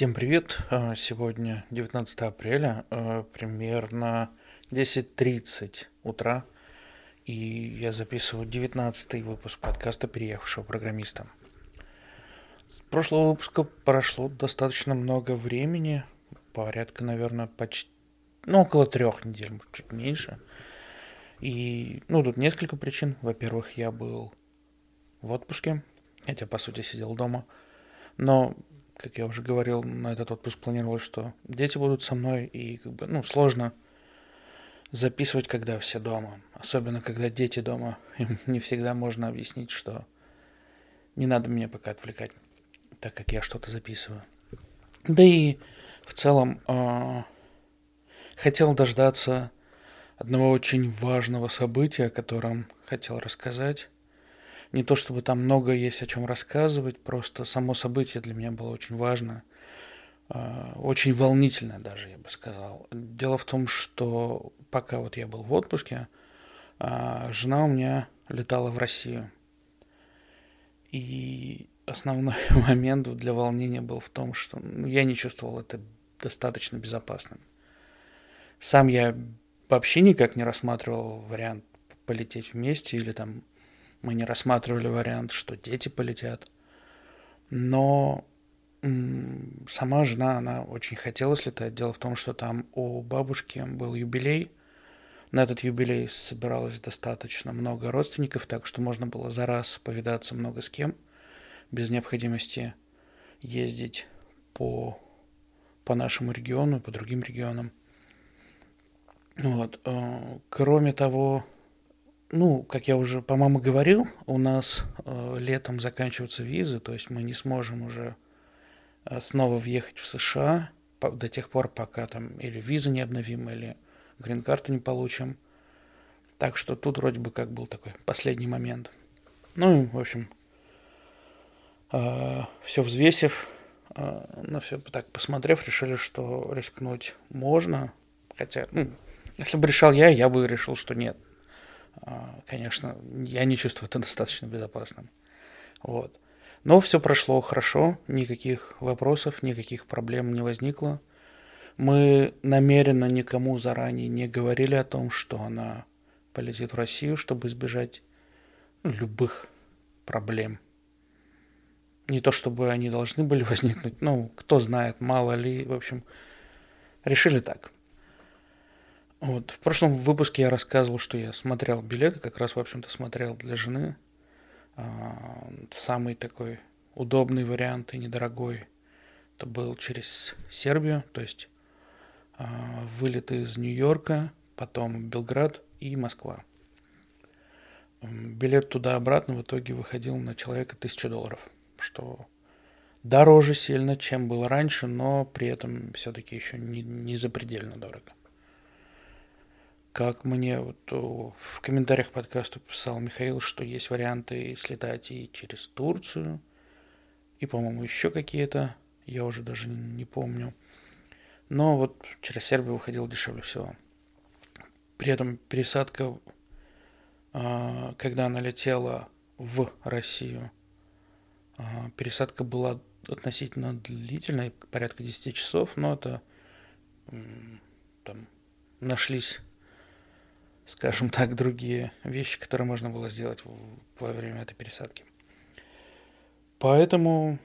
Всем привет! А, Сегодня 19 апреля, а, примерно 10.30 утра, и я записываю 19 выпуск подкаста «Переехавшего программиста». С прошлого выпуска прошло достаточно много времени, порядка, наверное, почти, ну, около трех недель, чуть меньше. И, ну, тут несколько причин. Во-первых, я был в отпуске, хотя, по сути, сидел дома. Но как я уже говорил, на этот отпуск планировалось, что дети будут со мной, и как бы, ну, сложно записывать, когда все дома. Особенно, когда дети дома. Им не всегда можно объяснить, что не надо меня пока отвлекать, так как я что-то записываю. Да и в целом э, хотел дождаться одного очень важного события, о котором хотел рассказать. Не то чтобы там много есть о чем рассказывать, просто само событие для меня было очень важно, а, очень волнительно даже, я бы сказал. Дело в том, что пока вот я был в отпуске, а, жена у меня летала в Россию. И основной момент для волнения был в том, что ну, я не чувствовал это достаточно безопасным. Сам я вообще никак не рассматривал вариант полететь вместе или там мы не рассматривали вариант, что дети полетят. Но сама жена, она очень хотела слетать. Дело в том, что там у бабушки был юбилей. На этот юбилей собиралось достаточно много родственников, так что можно было за раз повидаться много с кем, без необходимости ездить по, по нашему региону, по другим регионам. Вот. Э, кроме того, ну, как я уже, по-моему, говорил, у нас э, летом заканчиваются визы, то есть мы не сможем уже э, снова въехать в США по, до тех пор, пока там или визы не обновим, или грин-карту не получим. Так что тут вроде бы как был такой последний момент. Ну и, в общем, э, все взвесив, э, ну, все так посмотрев, решили, что рискнуть можно. Хотя, ну, если бы решал я, я бы решил, что нет – конечно, я не чувствую это достаточно безопасным. Вот. Но все прошло хорошо, никаких вопросов, никаких проблем не возникло. Мы намеренно никому заранее не говорили о том, что она полетит в Россию, чтобы избежать любых проблем. Не то чтобы они должны были возникнуть, ну, кто знает, мало ли, в общем, решили так. Вот. В прошлом выпуске я рассказывал, что я смотрел билеты, как раз, в общем-то, смотрел для жены. А, самый такой удобный вариант и недорогой это был через Сербию, то есть а, вылеты из Нью-Йорка, потом Белград и Москва. Билет туда-обратно в итоге выходил на человека 1000 долларов, что дороже сильно, чем было раньше, но при этом все-таки еще не, не запредельно дорого как мне вот в комментариях подкаста писал Михаил, что есть варианты слетать и через Турцию, и, по-моему, еще какие-то, я уже даже не помню. Но вот через Сербию выходил дешевле всего. При этом пересадка, а, когда она летела в Россию, а, пересадка была относительно длительной, порядка 10 часов, но это там нашлись скажем так, другие вещи, которые можно было сделать во время этой пересадки. Поэтому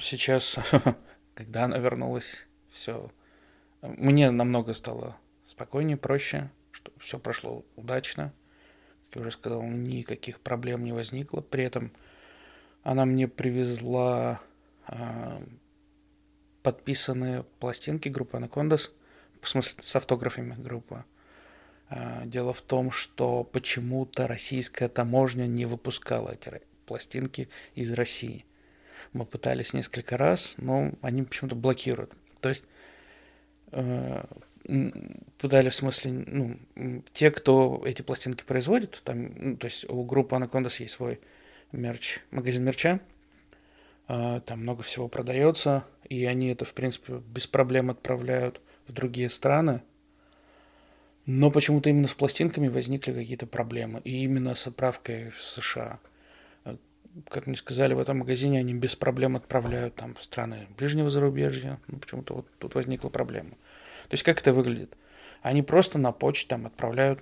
сейчас, когда она вернулась, все мне намного стало спокойнее, проще, что все прошло удачно. Как я уже сказал, никаких проблем не возникло. При этом она мне привезла э, подписанные пластинки группы Anacondas, в смысле с автографами группы дело в том, что почему-то российская таможня не выпускала эти пластинки из России. Мы пытались несколько раз, но они почему-то блокируют. То есть э, пытались, в смысле, ну, те, кто эти пластинки производит, там, ну, то есть у группы Anacondas есть свой мерч, магазин мерча, э, там много всего продается, и они это, в принципе, без проблем отправляют в другие страны, но почему-то именно с пластинками возникли какие-то проблемы. И именно с отправкой в США. как мне сказали, в этом магазине они без проблем отправляют там в страны ближнего зарубежья. Ну, почему-то вот тут возникла проблема. То есть как это выглядит? Они просто на почте там отправляют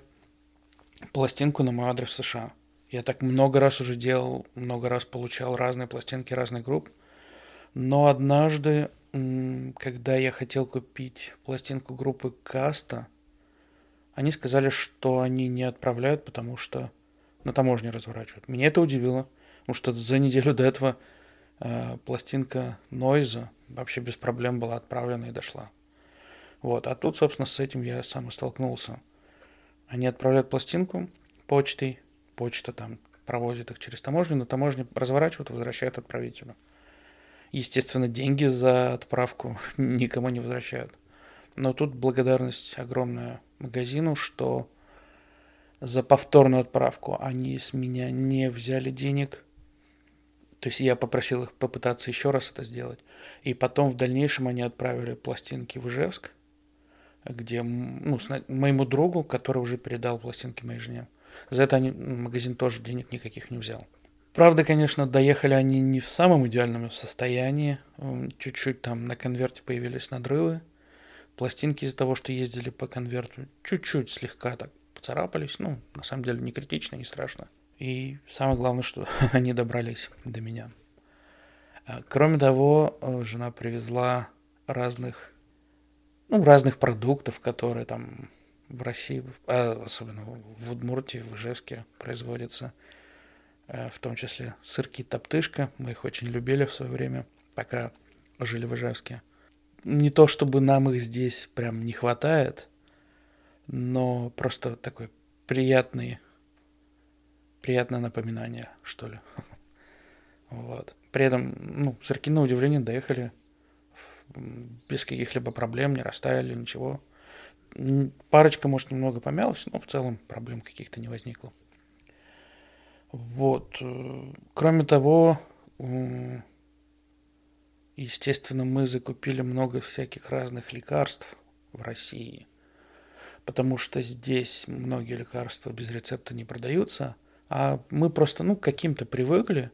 пластинку на мой адрес в США. Я так много раз уже делал, много раз получал разные пластинки разных групп. Но однажды, когда я хотел купить пластинку группы Каста, они сказали, что они не отправляют, потому что на таможне разворачивают. Меня это удивило, потому что за неделю до этого э, пластинка Нойза вообще без проблем была отправлена и дошла. Вот. А тут, собственно, с этим я сам и столкнулся. Они отправляют пластинку почтой, почта там проводит их через таможню, на таможне разворачивают, возвращают отправителю. Естественно, деньги за отправку никому не возвращают. Но тут благодарность огромная магазину, что за повторную отправку они с меня не взяли денег. То есть я попросил их попытаться еще раз это сделать. И потом в дальнейшем они отправили пластинки в Ижевск, где ну, моему другу, который уже передал пластинки моей жене. За это они, магазин тоже денег никаких не взял. Правда, конечно, доехали они не в самом идеальном состоянии. Чуть-чуть там на конверте появились надрывы. Пластинки из-за того, что ездили по конверту, чуть-чуть слегка так поцарапались. Ну, на самом деле, не критично, не страшно. И самое главное, что они добрались до меня. А, кроме того, э, жена привезла разных, ну, разных продуктов, которые там в России, а особенно в Удмуртии, в Ижевске производятся, э, в том числе сырки топтышка. Мы их очень любили в свое время, пока жили в Ижевске. Не то чтобы нам их здесь прям не хватает, но просто такой приятный, приятное напоминание, что ли. Вот. При этом, ну, сырки на удивление доехали без каких-либо проблем, не растаяли, ничего. Парочка, может, немного помялась, но в целом проблем каких-то не возникло. Вот. Кроме того, естественно, мы закупили много всяких разных лекарств в России, потому что здесь многие лекарства без рецепта не продаются, а мы просто, ну, каким-то привыкли,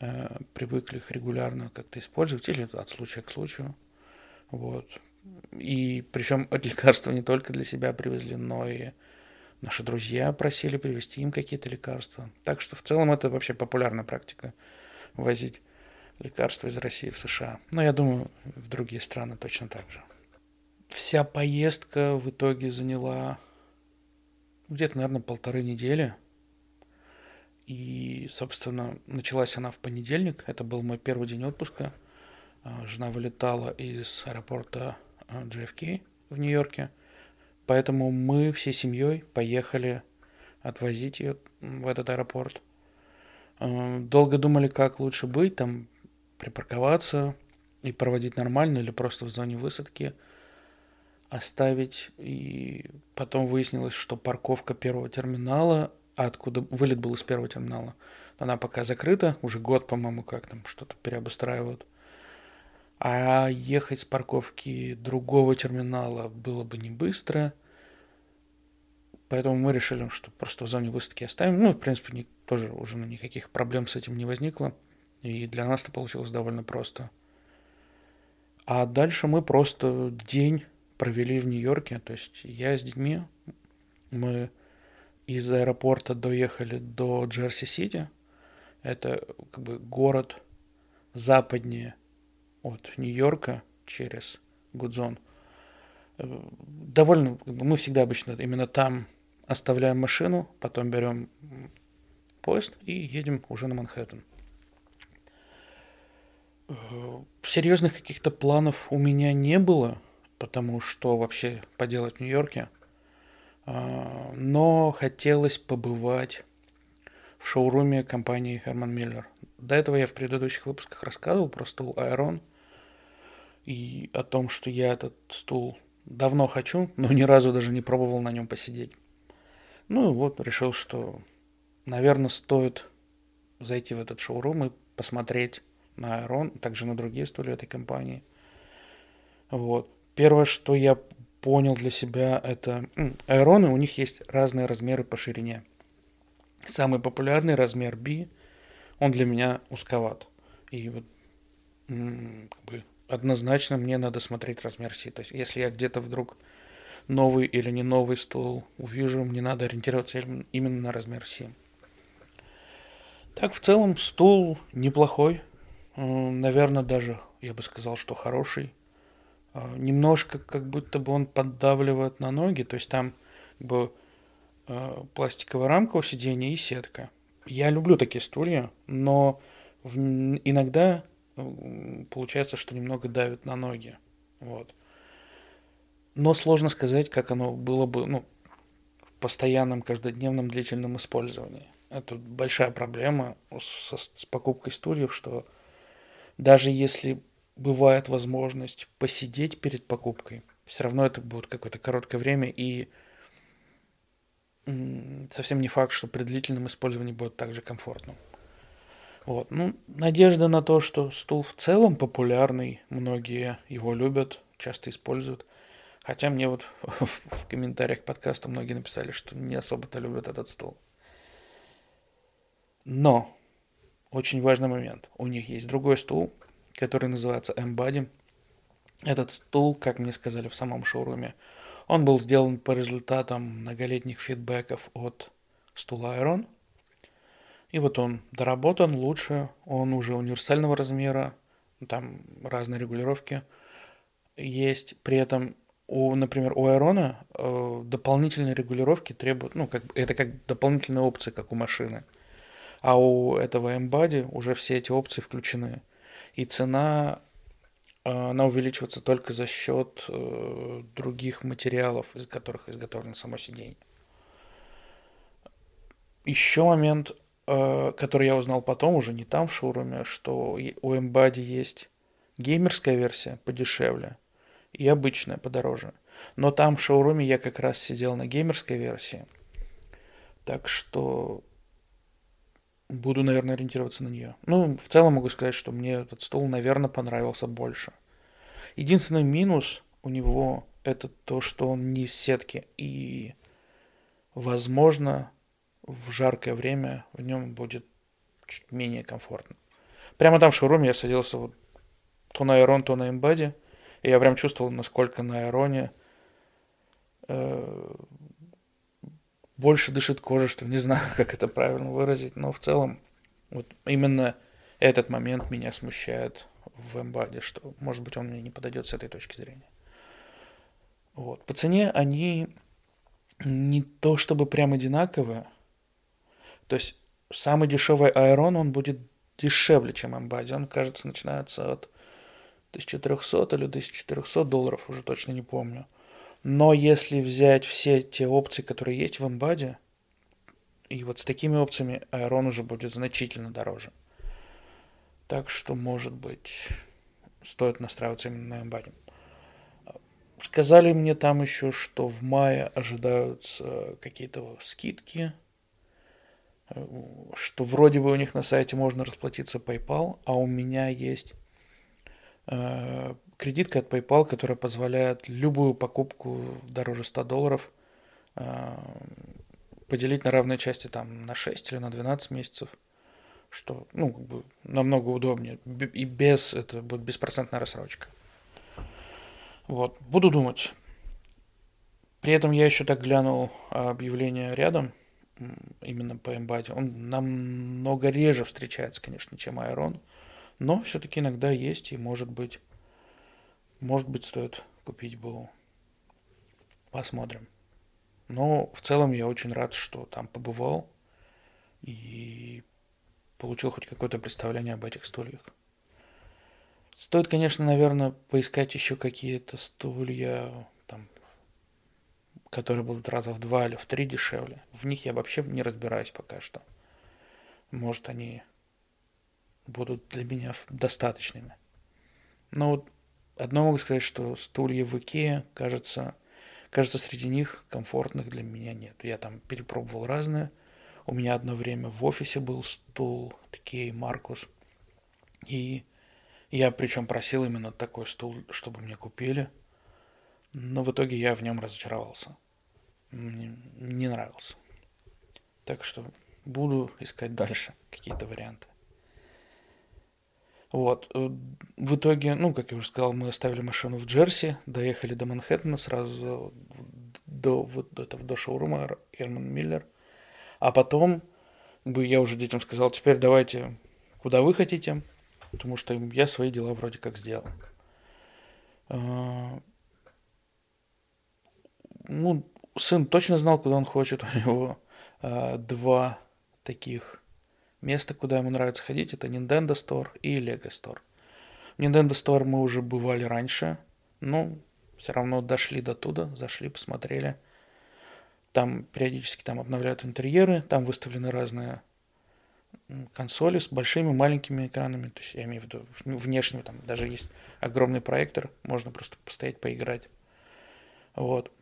э, привыкли их регулярно как-то использовать или от случая к случаю. Вот. И причем это лекарства не только для себя привезли, но и наши друзья просили привезти им какие-то лекарства. Так что в целом это вообще популярная практика возить лекарства из России в США. Но я думаю, в другие страны точно так же. Вся поездка в итоге заняла где-то, наверное, полторы недели. И, собственно, началась она в понедельник. Это был мой первый день отпуска. А, жена вылетала из аэропорта JFK в Нью-Йорке. Поэтому мы всей семьей поехали отвозить ее в этот аэропорт. Э, долго думали, как лучше быть, там припарковаться и проводить нормально, или просто в зоне высадки оставить. И потом выяснилось, что парковка первого терминала, а откуда вылет был из первого терминала, она пока закрыта, уже год, по-моему, как там что-то переобустраивают. А ехать с парковки другого терминала было бы не быстро. Поэтому мы решили, что просто в зоне выставки оставим. Ну, в принципе, не, тоже уже никаких проблем с этим не возникло. И для нас это получилось довольно просто. А дальше мы просто день провели в Нью-Йорке. То есть я с детьми, мы из аэропорта доехали до Джерси-Сити. Это как бы город западнее от Нью-Йорка через Гудзон. Довольно, мы всегда обычно именно там оставляем машину, потом берем поезд и едем уже на Манхэттен. Э, серьезных каких-то планов у меня не было, потому что вообще поделать в Нью-Йорке. А, но хотелось побывать в шоуруме компании Herman Miller. До этого я в предыдущих выпусках рассказывал про стул Aeron и о том, что я этот стул давно хочу, но ни разу даже не пробовал на нем посидеть. Ну и вот решил, что, наверное, стоит зайти в этот шоурум и посмотреть на Aeron, также на другие стулья этой компании. Вот. Первое, что я понял для себя, это аэроны, у них есть разные размеры по ширине. Самый популярный размер B, он для меня узковат. И вот как бы однозначно мне надо смотреть размер Си. То есть если я где-то вдруг новый или не новый стул увижу, мне надо ориентироваться именно на размер Си. Так, в целом, стул неплохой. Наверное, даже, я бы сказал, что хороший. А, немножко как будто бы он поддавливает на ноги, то есть там как бы а, пластиковая рамка у сидения и сетка. Я люблю такие стулья, но иногда получается, что немного давит на ноги. Вот. Но сложно сказать, как оно было бы ну, в постоянном, каждодневном, длительном использовании. Это большая проблема с, с покупкой стульев, что даже если бывает возможность посидеть перед покупкой, все равно это будет какое-то короткое время, и совсем не факт, что при длительном использовании будет также комфортно. Вот. Ну, надежда на то, что стул в целом популярный, многие его любят, часто используют. Хотя мне вот в комментариях подкаста многие написали, что не особо-то любят этот стул. Но очень важный момент. У них есть другой стул, который называется M-Body. Этот стул, как мне сказали в самом шоуруме, он был сделан по результатам многолетних фидбэков от стула Iron – и вот он доработан лучше, он уже универсального размера, там разные регулировки есть. При этом, у, например, у Айрона э, дополнительные регулировки требуют, ну, как, это как дополнительные опции, как у машины. А у этого Embody уже все эти опции включены. И цена, э, она увеличивается только за счет э, других материалов, из которых изготовлено само сиденье. Еще момент Э, который я узнал потом, уже не там в шоуруме, что у Embody есть геймерская версия подешевле и обычная подороже. Но там в шоуруме я как раз сидел на геймерской версии. Так что буду, наверное, ориентироваться на нее. Ну, в целом могу сказать, что мне этот стол, наверное, понравился больше. Единственный минус у него это то, что он не из сетки. И, возможно, в жаркое время в нем будет чуть менее комфортно. Прямо там в шоуруме я садился вот то на Айрон, то на Эмбаде, и я прям чувствовал, насколько на Айроне э, больше дышит кожа, что не знаю, как это правильно выразить, но в целом вот именно этот момент меня смущает в Эмбаде, что, может быть, он мне не подойдет с этой точки зрения. Вот. По цене они не то чтобы прям одинаковые, то есть самый дешевый Aeron, он будет дешевле, чем Embody. Он, кажется, начинается от 1300 или 1400 долларов, уже точно не помню. Но если взять все те опции, которые есть в Embody, и вот с такими опциями Aeron уже будет значительно дороже. Так что, может быть, стоит настраиваться именно на Embody. Сказали мне там еще, что в мае ожидаются какие-то скидки – что вроде бы у них на сайте можно расплатиться PayPal, а у меня есть э, кредитка от PayPal, которая позволяет любую покупку дороже 100 долларов э, поделить на равные части там на 6 или на 12 месяцев, что ну, как бы намного удобнее. И без, это будет беспроцентная рассрочка. Вот, буду думать. При этом я еще так глянул объявление рядом – именно по эмбате. Он намного реже встречается, конечно, чем Айрон, но все-таки иногда есть, и может быть, может быть, стоит купить БУ. Посмотрим. Но в целом я очень рад, что там побывал и получил хоть какое-то представление об этих стульях. Стоит, конечно, наверное, поискать еще какие-то стулья которые будут раза в два или в три дешевле. В них я вообще не разбираюсь пока что. Может, они будут для меня достаточными. Но вот одно могу сказать, что стулья в Икее, кажется, кажется, среди них комфортных для меня нет. Я там перепробовал разные. У меня одно время в офисе был стул такие Маркус. И я причем просил именно такой стул, чтобы мне купили – но в итоге я в нем разочаровался. Мне не нравился. Так что буду искать дальше какие-то варианты. Вот. Э, в итоге, ну, как я уже сказал, мы оставили машину в Джерси, доехали до Манхэттена сразу до, вот этого, до шоурума Герман Миллер. А потом, бы я уже детям сказал, теперь давайте куда вы хотите, потому что я свои дела вроде как сделал. А, ну, сын точно знал, куда он хочет. У него а, два таких места, куда ему нравится ходить. Это Nintendo Store и Lego Store. В Nintendo Store мы уже бывали раньше, но все равно дошли до туда, зашли, посмотрели. Там периодически там обновляют интерьеры, там выставлены разные консоли с большими, маленькими экранами. То есть я имею в виду внешне, там даже есть огромный проектор, можно просто постоять, поиграть. Вот.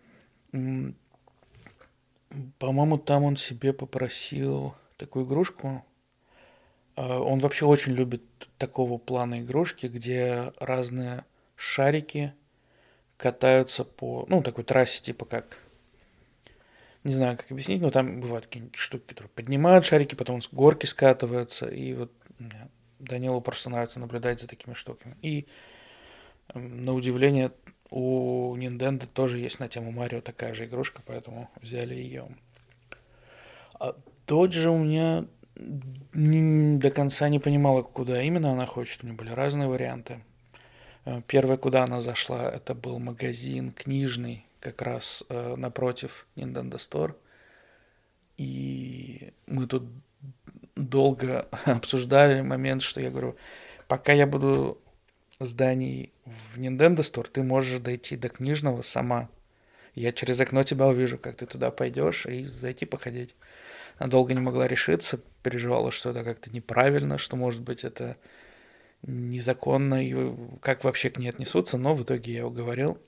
По-моему, там он себе попросил такую игрушку. А, он вообще очень любит такого плана игрушки, где разные шарики катаются по, ну, такой трассе, типа как не знаю, как объяснить, но там бывают какие-нибудь штуки, которые поднимают шарики, потом с горки скатываются, и вот Данилу просто нравится наблюдать за такими штуками. И на удивление у Nintendo тоже есть на тему Марио такая же игрушка, поэтому взяли ее. А же у меня до конца не понимала, куда именно она хочет. У нее были разные варианты. Э, первое, куда она зашла, это был магазин книжный, как раз э, напротив Nintendo Store. И мы тут долго обсуждали момент, что я говорю, пока я буду зданий в Nintendo Store, ты можешь дойти до книжного сама. Я через окно тебя увижу, как ты туда пойдешь, и зайти походить. Она долго не могла решиться, переживала, что это как-то неправильно, что, может быть, это незаконно, и как вообще к ней отнесутся, но в итоге я уговорил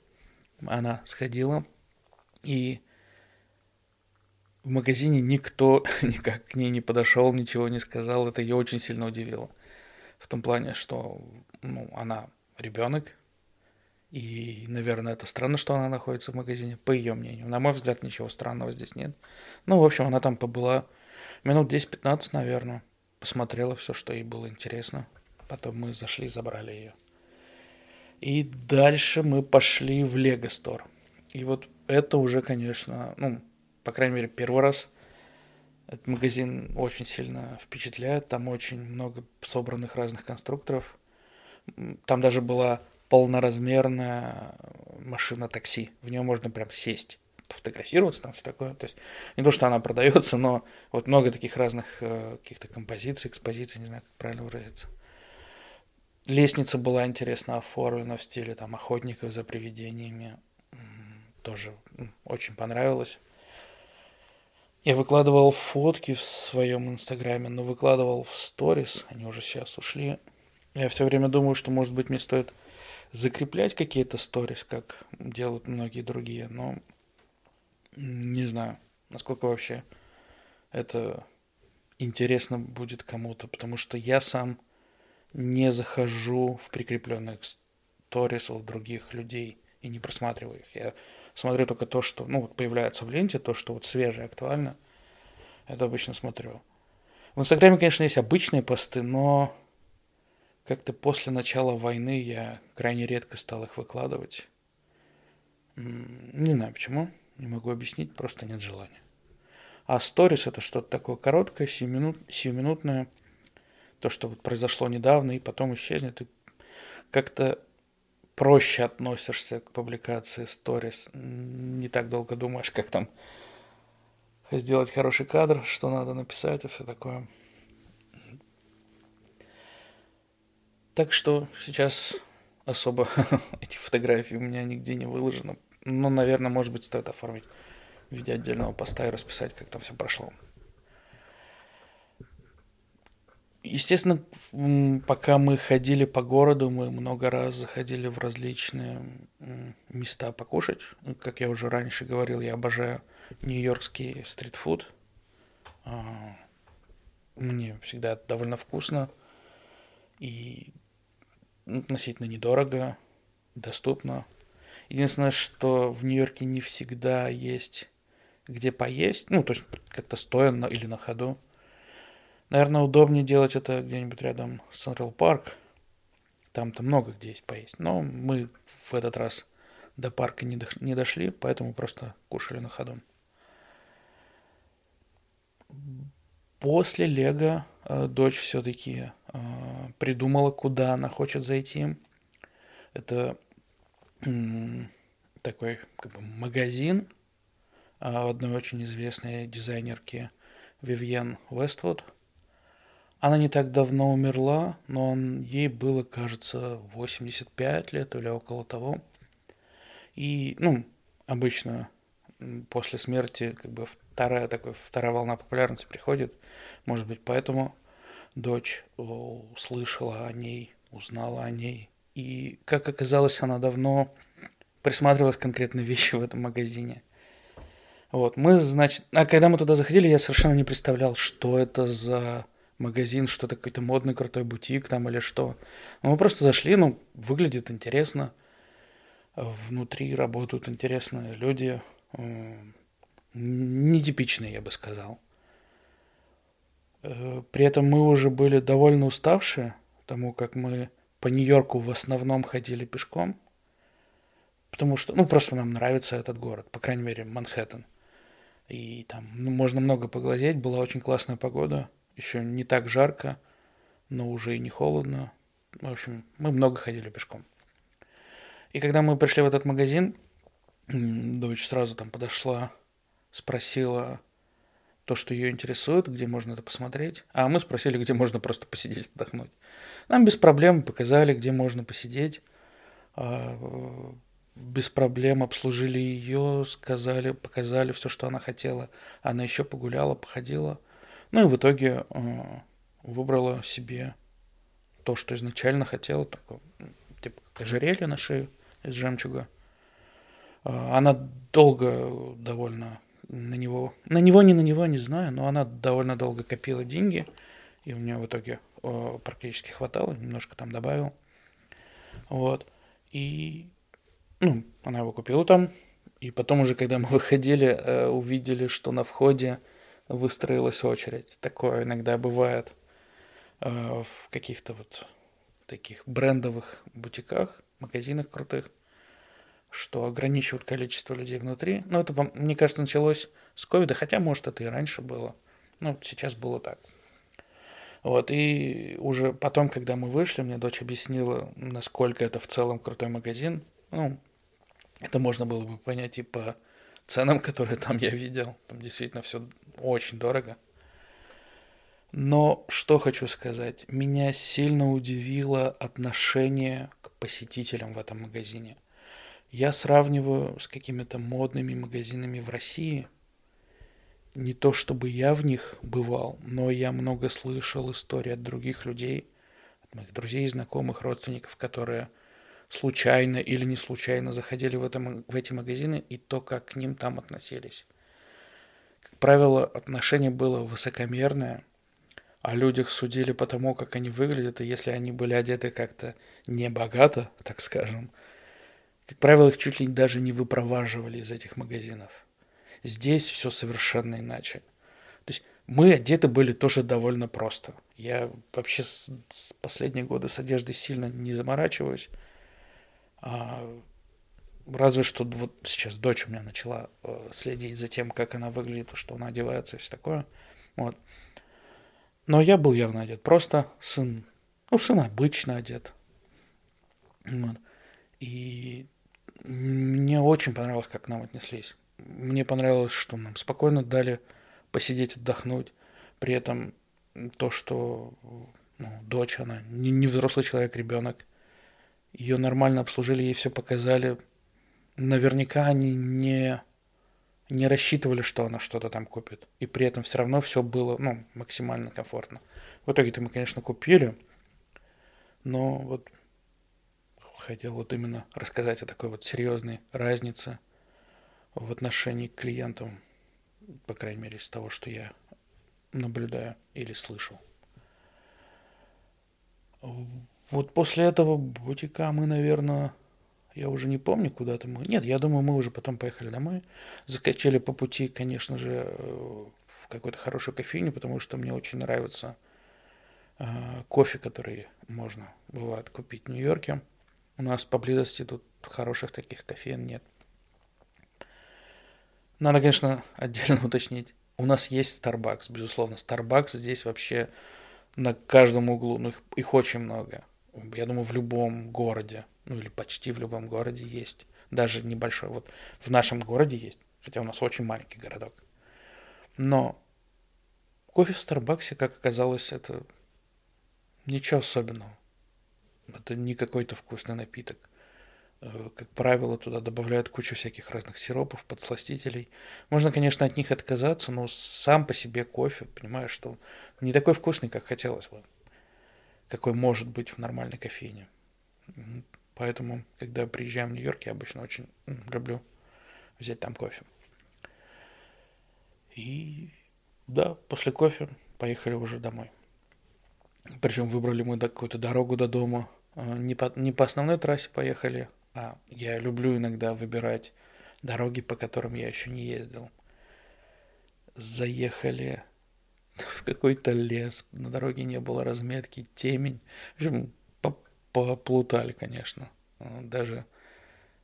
она сходила, и в магазине никто никак к ней не подошел, ничего не сказал. Это ее очень сильно удивило. В том плане, что ну, она ребенок, и, наверное, это странно, что она находится в магазине, по ее мнению. На мой взгляд, ничего странного здесь нет. Ну, в общем, она там побыла минут 10-15, наверное. Посмотрела все, что ей было интересно. Потом мы зашли, забрали ее. И дальше мы пошли в Лего Store. И вот это уже, конечно, ну, по крайней мере, первый раз этот магазин очень сильно впечатляет. Там очень много собранных разных конструкторов. Там даже была полноразмерная машина такси. В нее можно прям сесть, фотографироваться, там все такое. То есть не то, что она продается, но вот много таких разных э, каких-то композиций, экспозиций, не знаю, как правильно выразиться. Лестница была интересно оформлена в стиле там охотников за привидениями. Тоже очень понравилось. Я выкладывал фотки в своем инстаграме, но выкладывал в сторис, они уже сейчас ушли. Я все время думаю, что, может быть, мне стоит закреплять какие-то сторис, как делают многие другие, но не знаю, насколько вообще это интересно будет кому-то, потому что я сам не захожу в прикрепленные сторис у других людей и не просматриваю их. Я смотрю только то, что ну, вот появляется в ленте, то, что вот свежее, актуально. Это обычно смотрю. В Инстаграме, конечно, есть обычные посты, но как-то после начала войны я крайне редко стал их выкладывать. Не знаю почему, не могу объяснить, просто нет желания. А сторис это что-то такое короткое, сиюминут, сиюминутное, то, что вот произошло недавно и потом исчезнет, и как-то проще относишься к публикации сторис, не так долго думаешь, как там сделать хороший кадр, что надо написать и все такое. Так что сейчас особо эти фотографии у меня нигде не выложены. Но, наверное, может быть, стоит оформить в виде отдельного поста и расписать, как там все прошло. Естественно, пока мы ходили по городу, мы много раз заходили в различные места покушать. Ну, как я уже раньше говорил, я обожаю нью-йоркский стритфуд. А, мне всегда довольно вкусно и относительно недорого, доступно. Единственное, что в Нью-Йорке не всегда есть где поесть, ну, то есть как-то стоя на, или на ходу. Наверное, удобнее делать это где-нибудь рядом с Централ Парк. Там-то много где есть поесть. Но мы в этот раз до парка не, дош- не дошли, поэтому просто кушали на ходу. После Лего э, дочь все-таки э, придумала, куда она хочет зайти. Это такой как бы магазин а, одной очень известной дизайнерки Вивьен Вествуд. Она не так давно умерла, но он, ей было, кажется, 85 лет или около того. И, ну, обычно после смерти как бы вторая, такая, вторая волна популярности приходит. Может быть, поэтому дочь услышала о ней, узнала о ней. И, как оказалось, она давно присматривалась к конкретной вещи в этом магазине. Вот, мы, значит, а когда мы туда заходили, я совершенно не представлял, что это за магазин, что это какой-то модный крутой бутик там или что. Мы просто зашли, ну, выглядит интересно. Внутри работают интересные люди, нетипичные, я бы сказал. Э, при этом мы уже были довольно уставшие, потому как мы по Нью-Йорку в основном ходили пешком, потому что, ну, просто нам нравится этот город, по крайней мере, Манхэттен. И там ну, можно много поглазеть, была очень классная погода, еще не так жарко, но уже и не холодно. В общем, мы много ходили пешком. И когда мы пришли в этот магазин, дочь сразу там подошла, спросила то, что ее интересует, где можно это посмотреть. А мы спросили, где можно просто посидеть, отдохнуть. Нам без проблем показали, где можно посидеть. А, без проблем обслужили ее, сказали, показали все, что она хотела. Она еще погуляла, походила. Ну и в итоге э, выбрала себе то, что изначально хотела, такое, типа как ожерелье на шею из жемчуга. Э, она долго довольно на него, на него, не на него, не знаю, но она довольно долго копила деньги, и у нее в итоге э, практически хватало, немножко там добавил. Вот. И ну, она его купила там. И потом уже, когда мы выходили, э, увидели, что на входе выстроилась очередь. Такое иногда бывает э, в каких-то вот таких брендовых бутиках, магазинах крутых, что ограничивают количество людей внутри. Но это, мне кажется, началось с ковида, хотя, может, это и раньше было. Ну, сейчас было так. Вот, и уже потом, когда мы вышли, мне дочь объяснила, насколько это в целом крутой магазин. Ну, это можно было бы понять и по ценам, которые там я видел. Там действительно все очень дорого. Но что хочу сказать, меня сильно удивило отношение к посетителям в этом магазине. Я сравниваю с какими-то модными магазинами в России. Не то чтобы я в них бывал, но я много слышал историй от других людей, от моих друзей, знакомых, родственников, которые случайно или не случайно заходили в, этом, в эти магазины и то, как к ним там относились. Как правило, отношение было высокомерное, о людях судили по тому, как они выглядят, и если они были одеты как-то небогато, так скажем, как правило, их чуть ли даже не выпроваживали из этих магазинов. Здесь все совершенно иначе. То есть мы одеты были тоже довольно просто. Я вообще с, с последние годы с одеждой сильно не заморачиваюсь. А, разве что вот сейчас дочь у меня начала э, следить за тем, как она выглядит, что она одевается и все такое. Вот. Но я был явно одет просто, сын, ну, сын обычно одет. Вот. И мне очень понравилось, как к нам отнеслись. Мне понравилось, что нам спокойно дали посидеть, отдохнуть. При этом то, что ну, дочь, она не, не взрослый человек, ребенок, ее нормально обслужили, ей все показали. Наверняка они не, не рассчитывали, что она что-то там купит. И при этом все равно все было ну, максимально комфортно. В итоге-то мы, конечно, купили, но вот хотел вот именно рассказать о такой вот серьезной разнице в отношении к клиентам, по крайней мере, из того, что я наблюдаю или слышал. Вот после этого бутика мы, наверное, я уже не помню, куда-то мы... Нет, я думаю, мы уже потом поехали домой. Закачали по пути, конечно же, в какую-то хорошую кофейню, потому что мне очень нравится э, кофе, который можно, бывает, купить в Нью-Йорке. У нас поблизости тут хороших таких кофеин нет. Надо, конечно, отдельно уточнить. У нас есть Starbucks, безусловно. Starbucks здесь вообще на каждом углу, ну их, их очень много. Я думаю, в любом городе, ну или почти в любом городе есть. Даже небольшой. Вот в нашем городе есть, хотя у нас очень маленький городок. Но кофе в Старбаксе, как оказалось, это ничего особенного. Это не какой-то вкусный напиток. Э, как правило, туда добавляют кучу всяких разных сиропов, подсластителей. Можно, конечно, от них отказаться, но сам по себе кофе, понимаешь, что не такой вкусный, как хотелось бы. Какой может быть в нормальной кофейне. Поэтому, когда приезжаем в Нью-Йорк, я обычно очень люблю взять там кофе. И да, после кофе поехали уже домой. Причем выбрали мы какую-то дорогу до дома. А, не по, не по основной трассе поехали, а я люблю иногда выбирать дороги, по которым я еще не ездил. Заехали в какой-то лес, на дороге не было разметки, темень. В общем, поплутали, конечно. Даже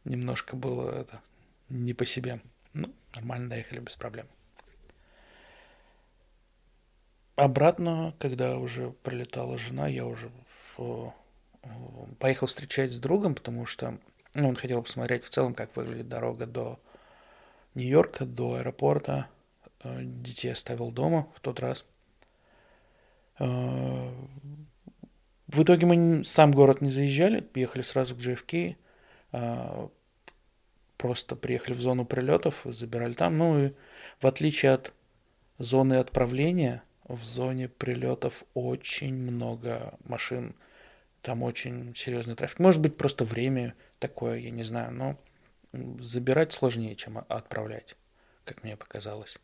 немножко было это не по себе. Ну, нормально доехали без проблем. Обратно, когда уже прилетала жена, я уже поехал встречать с другом, потому что ну, он хотел посмотреть в целом, как выглядит дорога до Нью-Йорка, до аэропорта. Э, детей оставил дома в тот раз. Э, в итоге мы сам город не заезжали, поехали сразу к JFK. Э, просто приехали в зону прилетов, забирали там. Ну и в отличие от зоны отправления, в зоне прилетов очень много машин там очень серьезный трафик. Может быть, просто время такое, я не знаю, но забирать сложнее, чем отправлять, как мне показалось.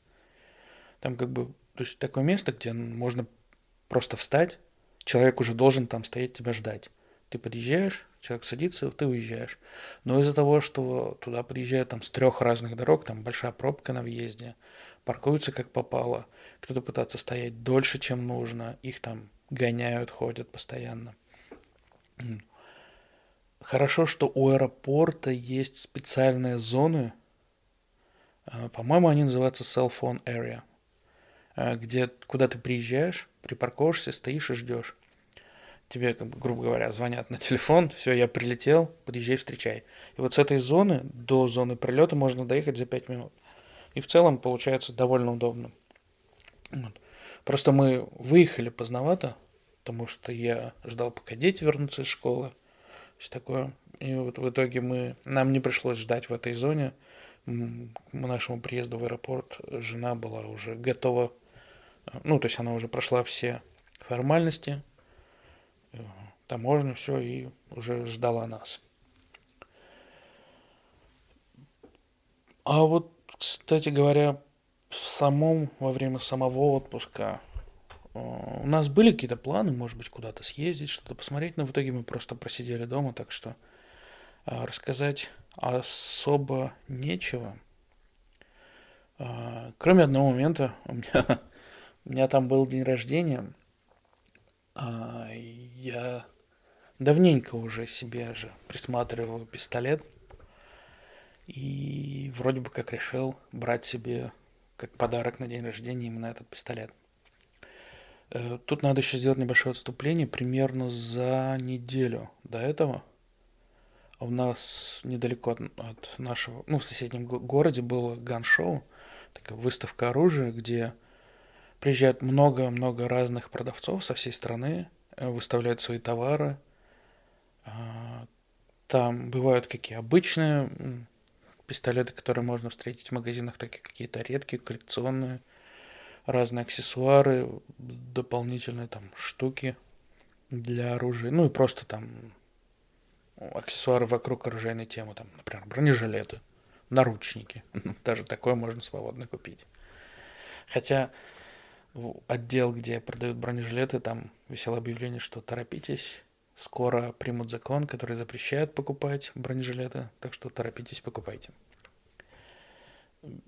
Там как бы, то есть такое место, где можно просто встать, человек уже должен там стоять тебя ждать. Ты подъезжаешь, человек садится, ты уезжаешь. Но из-за того, что туда приезжают там с трех разных дорог, там большая пробка на въезде, паркуются как попало, кто-то пытается стоять дольше, чем нужно, их там гоняют, ходят постоянно. Хорошо, что у аэропорта есть специальные зоны, а, по-моему, они называются cell phone area, а, где, куда ты приезжаешь, припарковываешься, стоишь и ждешь. Тебе, как бы, грубо говоря, звонят на телефон, все, я прилетел, подъезжай, встречай. И вот с этой зоны до зоны прилета можно доехать за 5 минут. И в целом получается довольно удобно. Вот. Просто мы выехали поздновато, потому что я ждал, пока дети вернутся из школы. Все такое. И вот в итоге мы, нам не пришлось ждать в этой зоне. К нашему приезду в аэропорт жена была уже готова, ну, то есть она уже прошла все формальности, таможню, все, и уже ждала нас. А вот, кстати говоря, в самом, во время самого отпуска у нас были какие-то планы, может быть, куда-то съездить, что-то посмотреть, но в итоге мы просто просидели дома, так что а, рассказать особо нечего. А, кроме одного момента, у меня, у меня там был день рождения, я давненько уже себе же присматриваю пистолет, и вроде бы как решил брать себе как подарок на день рождения именно этот пистолет. Э, тут надо еще сделать небольшое отступление. Примерно за неделю до этого у нас недалеко от, нашего, ну, в соседнем городе было ган-шоу, такая выставка оружия, где приезжает много-много разных продавцов со всей страны, э, выставляют свои товары. А, там бывают какие обычные пистолеты, которые можно встретить в магазинах, так и какие-то редкие, коллекционные – разные аксессуары, дополнительные там штуки для оружия, ну и просто там аксессуары вокруг оружейной темы, там, например, бронежилеты, наручники, даже такое можно свободно купить. Хотя отдел, где продают бронежилеты, там висело объявление, что торопитесь, скоро примут закон, который запрещает покупать бронежилеты, так что торопитесь, покупайте.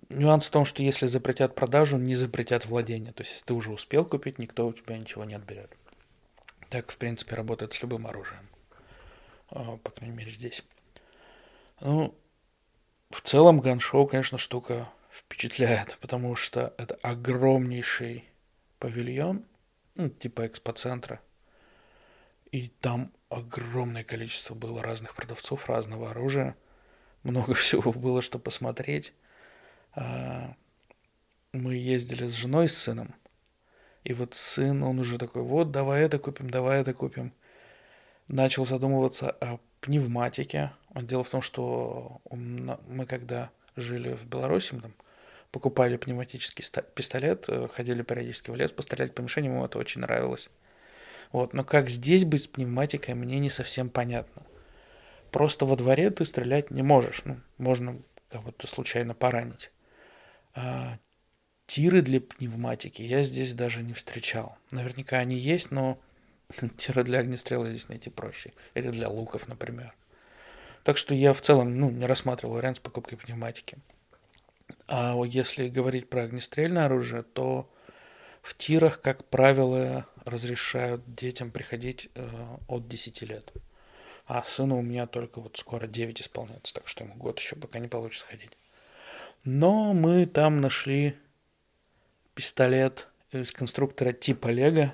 Нюанс в том, что если запретят продажу, не запретят владение. То есть, если ты уже успел купить, никто у тебя ничего не отберет. Так, в принципе, работает с любым оружием. А, по крайней мере, здесь. Ну, в целом ганшоу, конечно, штука впечатляет, потому что это огромнейший павильон, ну, типа экспоцентра. И там огромное количество было разных продавцов, разного оружия. Много всего было, что посмотреть. А, мы ездили с женой, с сыном. И вот сын, он уже такой, вот, давай это купим, давай это купим. Начал задумываться о пневматике. Дело в том, что мы когда жили в Беларуси, мы там покупали пневматический пистолет, э, ходили периодически в лес пострелять по мишеням, ему это очень нравилось. Вот. Но как здесь быть с пневматикой, мне не совсем понятно. Просто во дворе ты стрелять не можешь. Ну, можно кого-то случайно поранить. А, тиры для пневматики я здесь даже не встречал. Наверняка они есть, но тиры для огнестрела здесь найти проще. Или для луков, например. Так что я в целом ну, не рассматривал вариант с покупкой пневматики. А если говорить про огнестрельное оружие, то в тирах, как правило, разрешают детям приходить э, от 10 лет. А сыну у меня только вот скоро 9 исполняется, так что ему год еще пока не получится ходить. Но мы там нашли пистолет из конструктора типа Лего,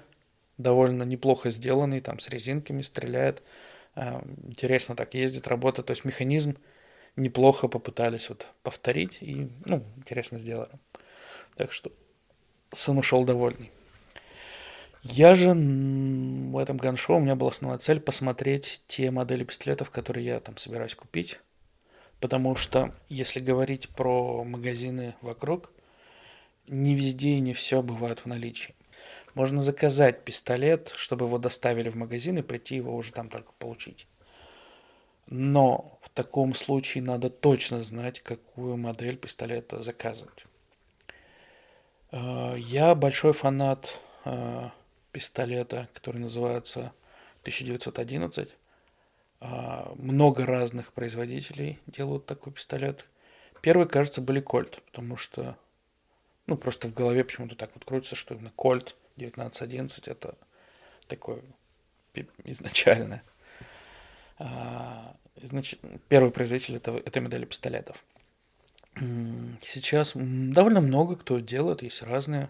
довольно неплохо сделанный, там с резинками стреляет. Э, интересно так ездит, работает. То есть механизм неплохо попытались вот повторить и, ну, интересно сделали. Так что сын ушел довольный. Я же в этом ганшоу, у меня была основная цель посмотреть те модели пистолетов, которые я там собираюсь купить. Потому что, если говорить про магазины вокруг, не везде и не все бывает в наличии. Можно заказать пистолет, чтобы его доставили в магазин и прийти его уже там только получить. Но в таком случае надо точно знать, какую модель пистолета заказывать. Э, я большой фанат э, пистолета, который называется 1911. Э, много разных производителей делают такой пистолет. Первый, кажется, были Кольт, потому что, ну, просто в голове почему-то так вот крутится, что именно Кольт 1911 это такое изначальное. Значит, первый производитель этого, этой модели пистолетов. Сейчас довольно много кто делает, есть разные.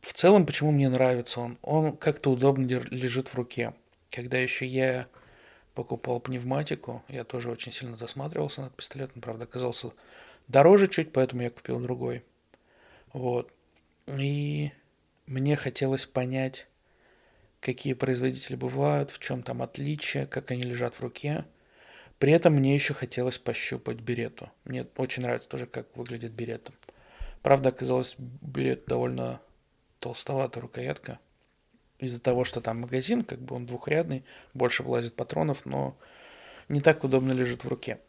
В целом, почему мне нравится он? Он как-то удобно лежит в руке. Когда еще я покупал пневматику, я тоже очень сильно засматривался над пистолетом, правда, оказался дороже чуть, поэтому я купил другой. Вот. И мне хотелось понять, какие производители бывают, в чем там отличие, как они лежат в руке. При этом мне еще хотелось пощупать берету. Мне очень нравится тоже, как выглядит берета. Правда, оказалось, берет довольно толстоватая рукоятка. Из-за того, что там магазин, как бы он двухрядный, больше влазит патронов, но не так удобно лежит в руке.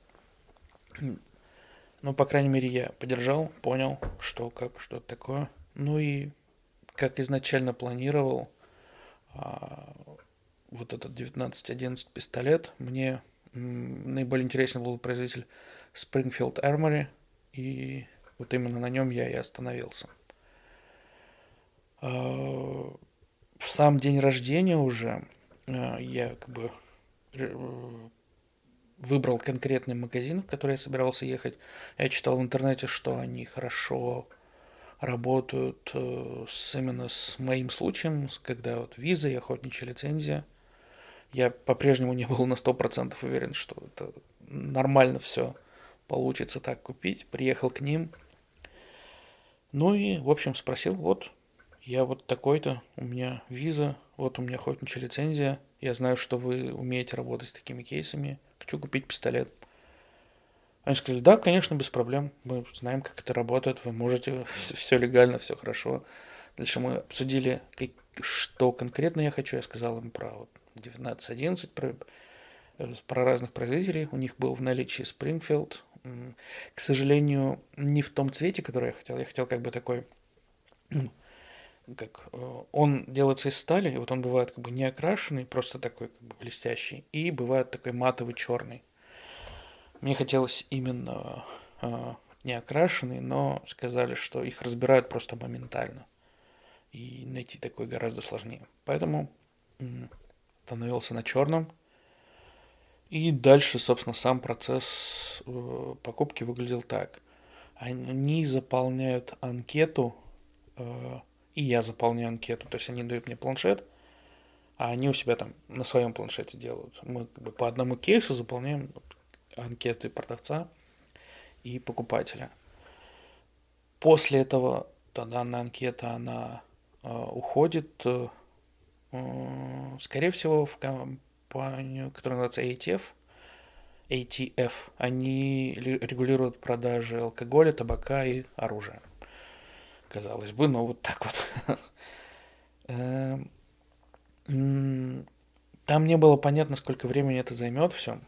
Но, по крайней мере, я подержал, понял, что, как, что такое. Ну и, как изначально планировал, а, вот этот 1911 пистолет мне наиболее интересен был производитель Springfield Armory, и вот именно на нем я и остановился. В сам день рождения уже а, я как бы э, выбрал конкретный магазин, в который я собирался ехать. Я читал в интернете, что они хорошо работают э, с, именно с моим случаем, когда вот виза и охотничья лицензия. Я по-прежнему не был на 100% уверен, что это нормально все получится так купить. Приехал к ним. Ну и, в общем, спросил, вот, я вот такой-то, у меня виза, вот у меня охотничья лицензия, я знаю, что вы умеете работать с такими кейсами, хочу купить пистолет. Они сказали, да, конечно, без проблем. Мы знаем, как это работает. Вы можете, все легально, все хорошо. Дальше мы обсудили, как, что конкретно я хочу. Я сказал им про вот 1911, про, про разных производителей. У них был в наличии Springfield. К сожалению, не в том цвете, который я хотел. Я хотел как бы такой, ну, как э, он делается из стали, и вот он бывает как бы не окрашенный, просто такой как бы блестящий, и бывает такой матовый черный. Мне хотелось именно э, не окрашенный, но сказали, что их разбирают просто моментально. И найти такой гораздо сложнее. Поэтому становился на черном. И дальше, собственно, сам процесс э, покупки выглядел так. Они заполняют анкету, э, и я заполняю анкету. То есть они дают мне планшет, а они у себя там на своем планшете делают. Мы как бы по одному кейсу заполняем анкеты продавца и покупателя. После этого та данная анкета, она э, уходит, э, скорее всего, в компанию, которая называется ATF. ATF. Они регулируют продажи алкоголя, табака и оружия. Казалось бы, но вот так вот. Эм, там не было понятно, сколько времени это займет все.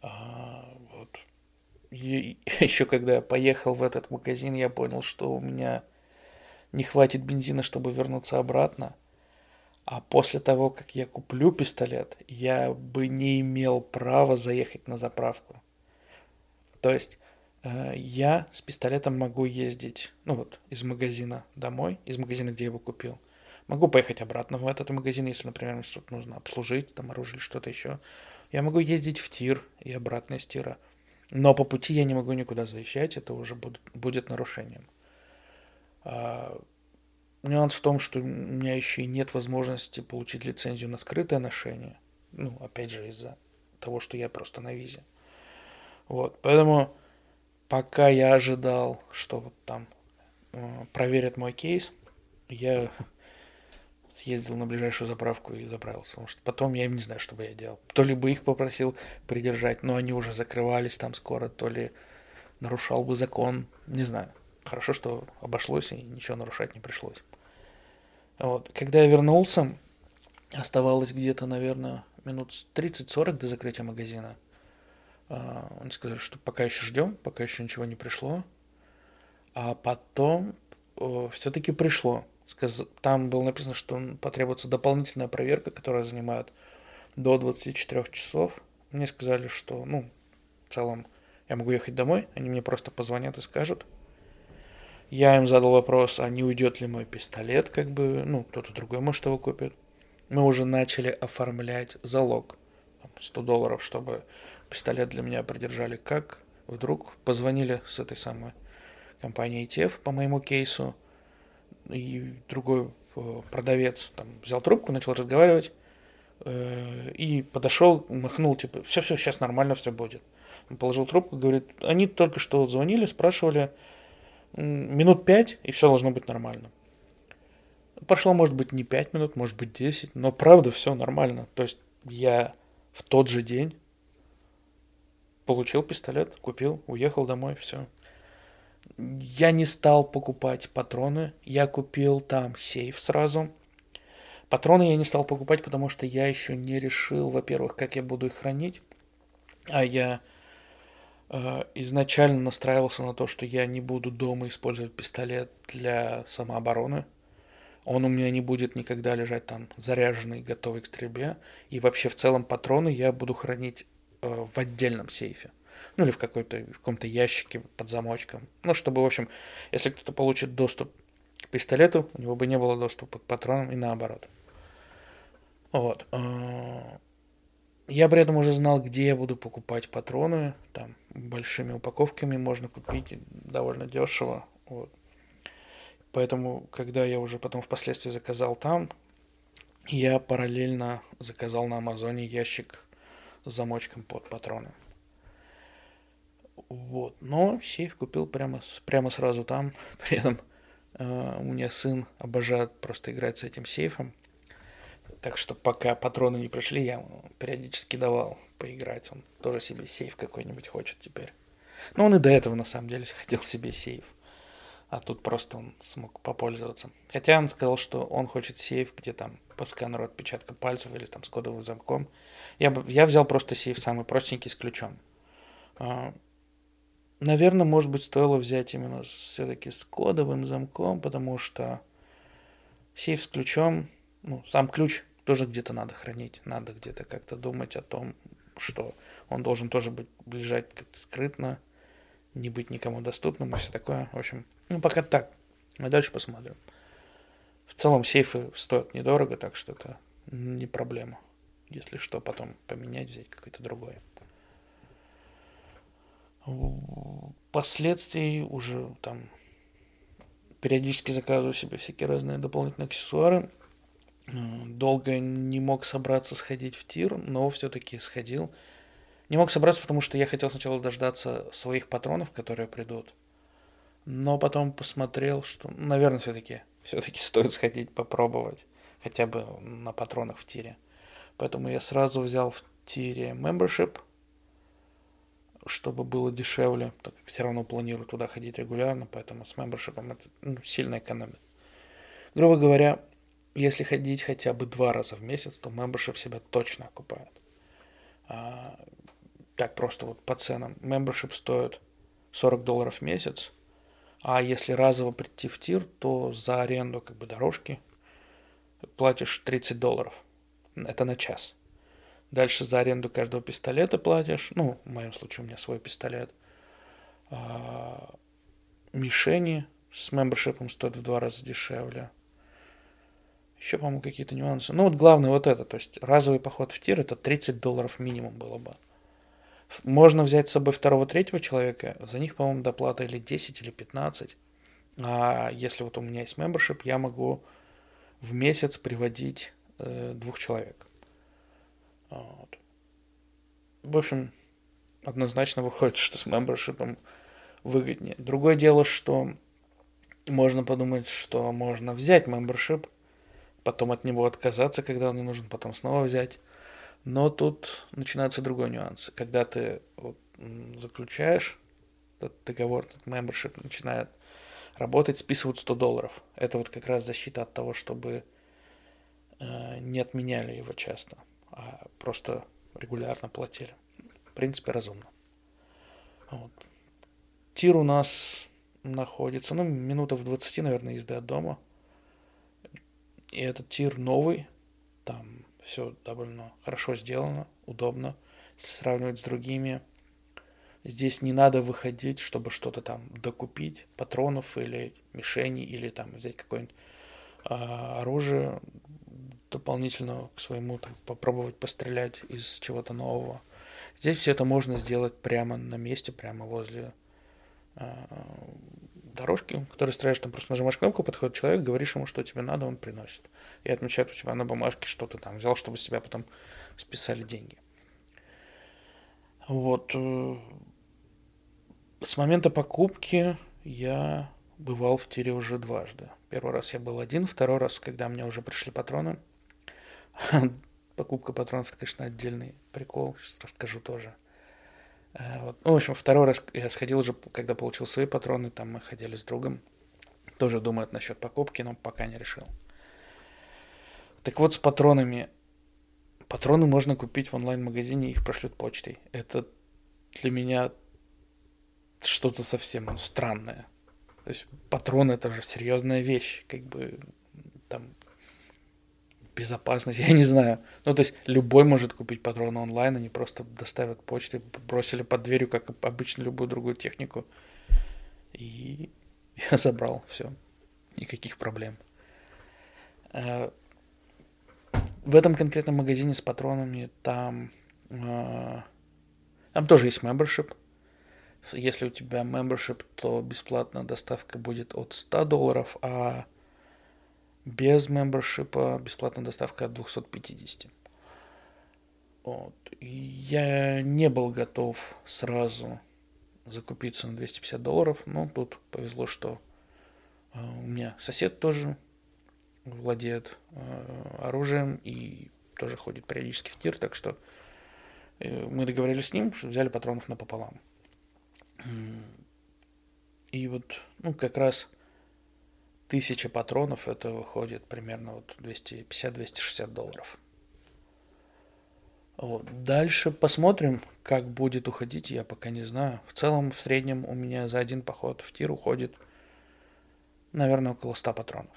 А, вот. Еще когда я поехал в этот магазин, я понял, что у меня не хватит бензина, чтобы вернуться обратно. А после того, как я куплю пистолет, я бы не имел права заехать на заправку. То есть я с пистолетом могу ездить, ну вот, из магазина домой, из магазина, где я его купил. Могу поехать обратно в этот магазин, если, например, мне что-то нужно обслужить, там оружие или что-то еще. Я могу ездить в тир и обратно из тира. Но по пути я не могу никуда заезжать, это уже будет, будет нарушением. А, нюанс в том, что у меня еще и нет возможности получить лицензию на скрытое ношение. Ну, опять же, из-за того, что я просто на визе. Вот, поэтому пока я ожидал, что вот там э, проверят мой кейс, я съездил на ближайшую заправку и заправился. Потому что потом я не знаю, что бы я делал. То ли бы их попросил придержать, но они уже закрывались там скоро, то ли нарушал бы закон, не знаю. Хорошо, что обошлось и ничего нарушать не пришлось. Вот. Когда я вернулся, оставалось где-то, наверное, минут 30-40 до закрытия магазина. А, они сказали, что пока еще ждем, пока еще ничего не пришло. А потом все-таки пришло. Там было написано, что потребуется дополнительная проверка, которая занимает до 24 часов. Мне сказали, что, ну, в целом, я могу ехать домой, они мне просто позвонят и скажут. Я им задал вопрос, а не уйдет ли мой пистолет, как бы, ну, кто-то другой, может, его купит. Мы уже начали оформлять залог. 100 долларов, чтобы пистолет для меня придержали. Как вдруг позвонили с этой самой компании ETF по моему кейсу, и другой э, продавец там взял трубку, начал разговаривать, э, и подошел, махнул, типа, все-все, сейчас нормально все будет. Он положил трубку, говорит, они только что звонили, спрашивали, минут пять, и все должно быть нормально. Прошло, может быть, не пять минут, может быть, десять, но правда все нормально. То есть я в тот же день получил пистолет, купил, уехал домой, все. Я не стал покупать патроны, я купил там сейф сразу. Патроны я не стал покупать, потому что я еще не решил, во-первых, как я буду их хранить, а я э, изначально настраивался на то, что я не буду дома использовать пистолет для самообороны. Он у меня не будет никогда лежать там заряженный, готовый к стрельбе. И вообще в целом патроны я буду хранить в отдельном сейфе ну или в какой-то в каком-то ящике под замочком. Ну, чтобы, в общем, если кто-то получит доступ к пистолету, у него бы не было доступа к патронам и наоборот. Вот. А, я при этом уже знал, где я буду покупать патроны. Там большими упаковками можно купить довольно дешево. Вот. Поэтому, когда я уже потом впоследствии заказал там, я параллельно заказал на Амазоне ящик замочком под патроны. Вот. Но сейф купил прямо, прямо сразу там. При этом э, у меня сын обожает просто играть с этим сейфом. Так что пока патроны не пришли, я периодически давал поиграть. Он тоже себе сейф какой-нибудь хочет теперь. Но он и до этого на самом деле хотел себе сейф. А тут просто он смог попользоваться. Хотя он сказал, что он хочет сейф, где там по сканеру отпечатка пальцев или там с кодовым замком. Я, я взял просто сейф самый простенький с ключом. А, Наверное, может быть, стоило взять именно все-таки с кодовым замком, потому что сейф с ключом, ну, сам ключ тоже где-то надо хранить, надо где-то как-то думать о том, что он должен тоже быть лежать как-то скрытно, не быть никому доступным и все такое. В общем, ну, пока так. Мы дальше посмотрим. В целом сейфы стоят недорого, так что это не проблема. Если что, потом поменять, взять какой-то другой. Впоследствии уже там периодически заказываю себе всякие разные дополнительные аксессуары. Долго не мог собраться сходить в тир, но все-таки сходил. Не мог собраться, потому что я хотел сначала дождаться своих патронов, которые придут. Но потом посмотрел, что, наверное, все-таки все-таки стоит сходить попробовать хотя бы на патронах в тире. Поэтому я сразу взял в тире membership, чтобы было дешевле, так как все равно планирую туда ходить регулярно, поэтому с membership это ну, сильно экономит. Грубо говоря, если ходить хотя бы два раза в месяц, то membership себя точно окупает. А, так просто вот по ценам. Membership стоит 40 долларов в месяц, а если разово прийти в тир, то за аренду как бы дорожки платишь 30 долларов. Это на час. Дальше за аренду каждого пистолета платишь. Ну, в моем случае у меня свой пистолет. А, мишени с мембершипом стоят в два раза дешевле. Еще, по-моему, какие-то нюансы. Ну, вот главное вот это. То есть разовый поход в тир это 30 долларов минимум было бы. Можно взять с собой второго, третьего человека. За них, по-моему, доплата или 10, или 15. А если вот у меня есть membership, я могу в месяц приводить э, двух человек. Вот. В общем, однозначно выходит, что с мембершипом выгоднее. Другое дело, что можно подумать, что можно взять мембершип, потом от него отказаться, когда он не нужен, потом снова взять. Но тут начинается другой нюанс. Когда ты вот, заключаешь этот договор, этот membership начинает работать, списывают 100 долларов. Это вот как раз защита от того, чтобы э, не отменяли его часто, а просто регулярно платили. В принципе, разумно. Вот. Тир у нас находится, ну, минута в 20, наверное, езды от дома. И этот тир новый, там все довольно хорошо сделано, удобно, если сравнивать с другими. Здесь не надо выходить, чтобы что-то там докупить, патронов или мишени, или там взять какое-нибудь а, оружие дополнительно к своему, там, попробовать пострелять из чего-то нового. Здесь все это можно сделать прямо на месте, прямо возле а, дорожки, которые стреляешь, там просто нажимаешь кнопку, подходит человек, говоришь ему, что тебе надо, он приносит. И отмечает у тебя на бумажке, что ты там взял, чтобы с тебя потом списали деньги. Вот. Э, с момента покупки я бывал в тире уже дважды. Первый раз я был один, второй раз, когда мне уже пришли патроны. Покупка патронов, это, конечно, отдельный прикол, сейчас расскажу тоже. Э, вот. Ну, в общем, второй раз я сходил уже, когда получил свои патроны, там мы ходили с другом. Тоже думает насчет покупки, но пока не решил. Так вот, с патронами. Патроны можно купить в онлайн-магазине, их прошлют почтой. Это для меня что-то совсем ну, странное. То есть патроны это же серьезная вещь, как бы там безопасность, я не знаю. Ну, то есть любой может купить патроны онлайн, они просто доставят почтой, бросили под дверью, как обычно, любую другую технику. И я забрал, все. Никаких проблем. Э, в этом конкретном магазине с патронами там, э, там тоже есть membership. Если у тебя membership, то бесплатная доставка будет от 100 долларов, а без мембершипа бесплатная доставка от 250. Вот. Я не был готов сразу закупиться на 250 долларов, но тут повезло, что э, у меня сосед тоже владеет э, оружием и тоже ходит периодически в тир, так что э, мы договорились с ним, что взяли патронов напополам. И вот, ну, как раз тысяча патронов, это выходит примерно вот 250-260 долларов. Вот. Дальше посмотрим, как будет уходить, я пока не знаю. В целом, в среднем у меня за один поход в тир уходит, наверное, около 100 патронов.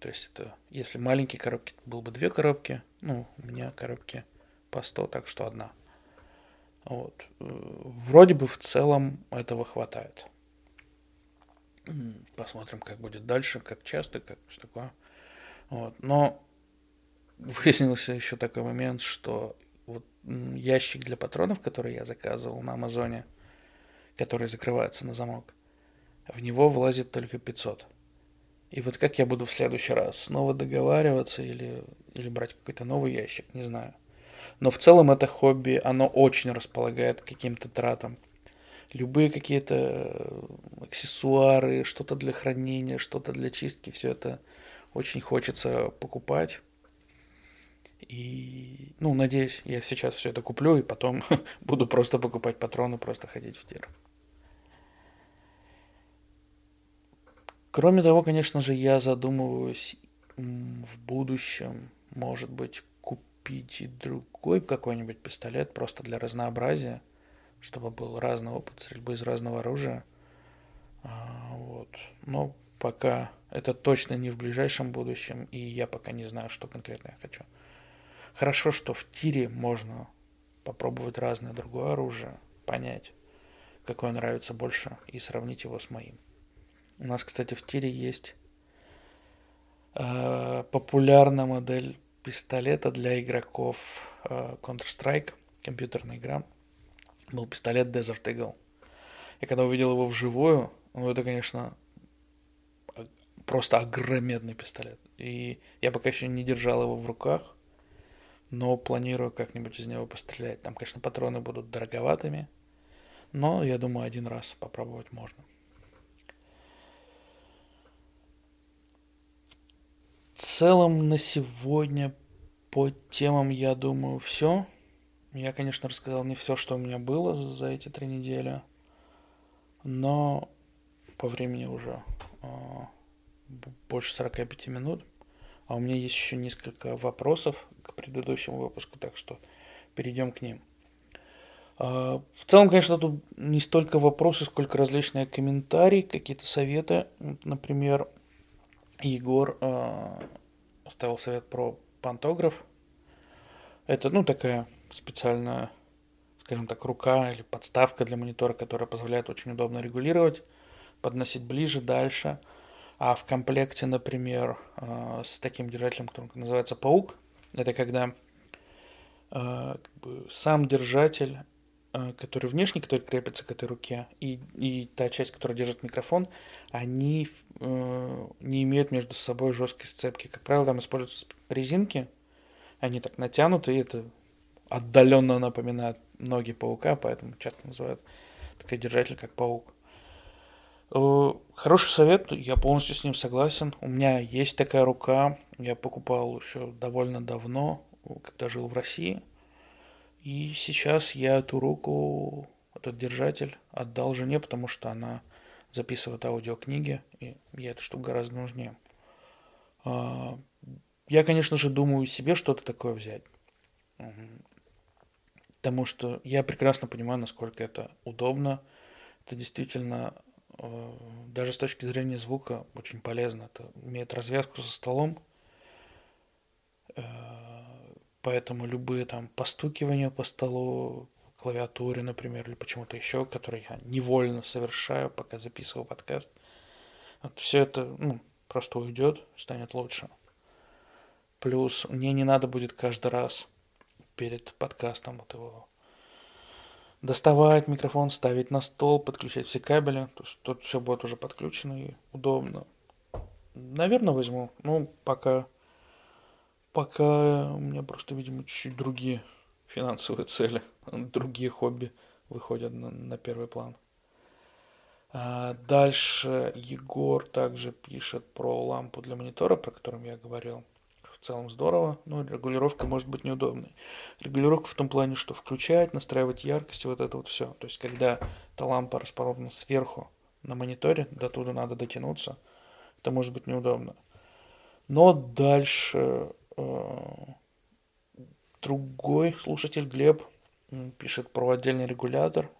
То есть это, если маленькие коробки, было бы две коробки, ну, у меня коробки по 100, так что одна. Вот. Вроде бы в целом этого хватает. Посмотрим, как будет дальше, как часто, как что такое. Вот. Но выяснился еще такой момент, что вот ящик для патронов, который я заказывал на Амазоне, который закрывается на замок, в него влазит только 500. И вот как я буду в следующий раз? Снова договариваться или, или брать какой-то новый ящик? Не знаю. Но в целом это хобби, оно очень располагает к каким-то тратам. Любые какие-то э, аксессуары, что-то для хранения, что-то для чистки, все это очень хочется покупать. И, ну, надеюсь, я сейчас все это куплю и потом буду просто покупать патроны, просто ходить в тир. Кроме того, конечно же, я задумываюсь в будущем, может быть, купить и другой какой-нибудь пистолет просто для разнообразия, чтобы был разный опыт стрельбы из разного оружия. А, вот. Но пока это точно не в ближайшем будущем, и я пока не знаю, что конкретно я хочу. Хорошо, что в тире можно попробовать разное другое оружие, понять, какое нравится больше, и сравнить его с моим. У нас, кстати, в тире есть э, популярная модель пистолета для игроков э, Counter-Strike, компьютерная игра. Был пистолет Desert Eagle. Я когда увидел его вживую, ну это, конечно, просто огромный пистолет. И я пока еще не держал его в руках, но планирую как-нибудь из него пострелять. Там, конечно, патроны будут дороговатыми, но я думаю, один раз попробовать можно. целом на сегодня по темам, я думаю, все. Я, конечно, рассказал не все, что у меня было за эти три недели, но по времени уже э, больше 45 минут. А у меня есть еще несколько вопросов к предыдущему выпуску, так что перейдем к ним. Э, в целом, конечно, тут не столько вопросы, сколько различные комментарии, какие-то советы. Например, Егор оставил совет про пантограф. Это, ну, такая специальная, скажем так, рука или подставка для монитора, которая позволяет очень удобно регулировать, подносить ближе, дальше. А в комплекте, например, э, с таким держателем, который называется паук, это когда э, как бы, сам держатель Э, который внешний, который крепится к этой руке, и, и та часть, которая держит микрофон, они не имеют между собой жесткой сцепки. Как правило, там используются резинки, они так натянуты, и это отдаленно напоминает ноги паука, поэтому часто называют такой держатель, как паук. Э, хороший совет, я полностью с ним согласен. У меня есть такая рука, я покупал еще довольно давно, когда жил в России – и сейчас я эту руку, этот держатель отдал жене, потому что она записывает аудиокниги, и ей эта штука гораздо нужнее. А, я, конечно же, думаю себе что-то такое взять. Потому что я прекрасно понимаю, насколько это удобно. Это действительно, а, даже с точки зрения звука, очень полезно. Это имеет развязку со столом а, Поэтому любые там постукивания по столу, клавиатуре, например, или почему-то еще, которые я невольно совершаю, пока записываю подкаст, вот все это ну, просто уйдет, станет лучше. Плюс мне не надо будет каждый раз перед подкастом вот его доставать микрофон, ставить на стол, подключать все кабели. То есть тут все будет уже подключено и удобно. Наверное, возьму. Ну, пока Пока у меня просто, видимо, чуть-чуть другие финансовые цели, другие хобби выходят на, на первый план. А дальше Егор также пишет про лампу для монитора, про которую я говорил. В целом здорово, но регулировка может быть неудобной. Регулировка в том плане, что включать, настраивать яркость, вот это вот все. То есть, когда эта лампа расположена сверху на мониторе, до туда надо дотянуться, это может быть неудобно. Но дальше Э, другой слушатель, Глеб, пишет про отдельный регулятор.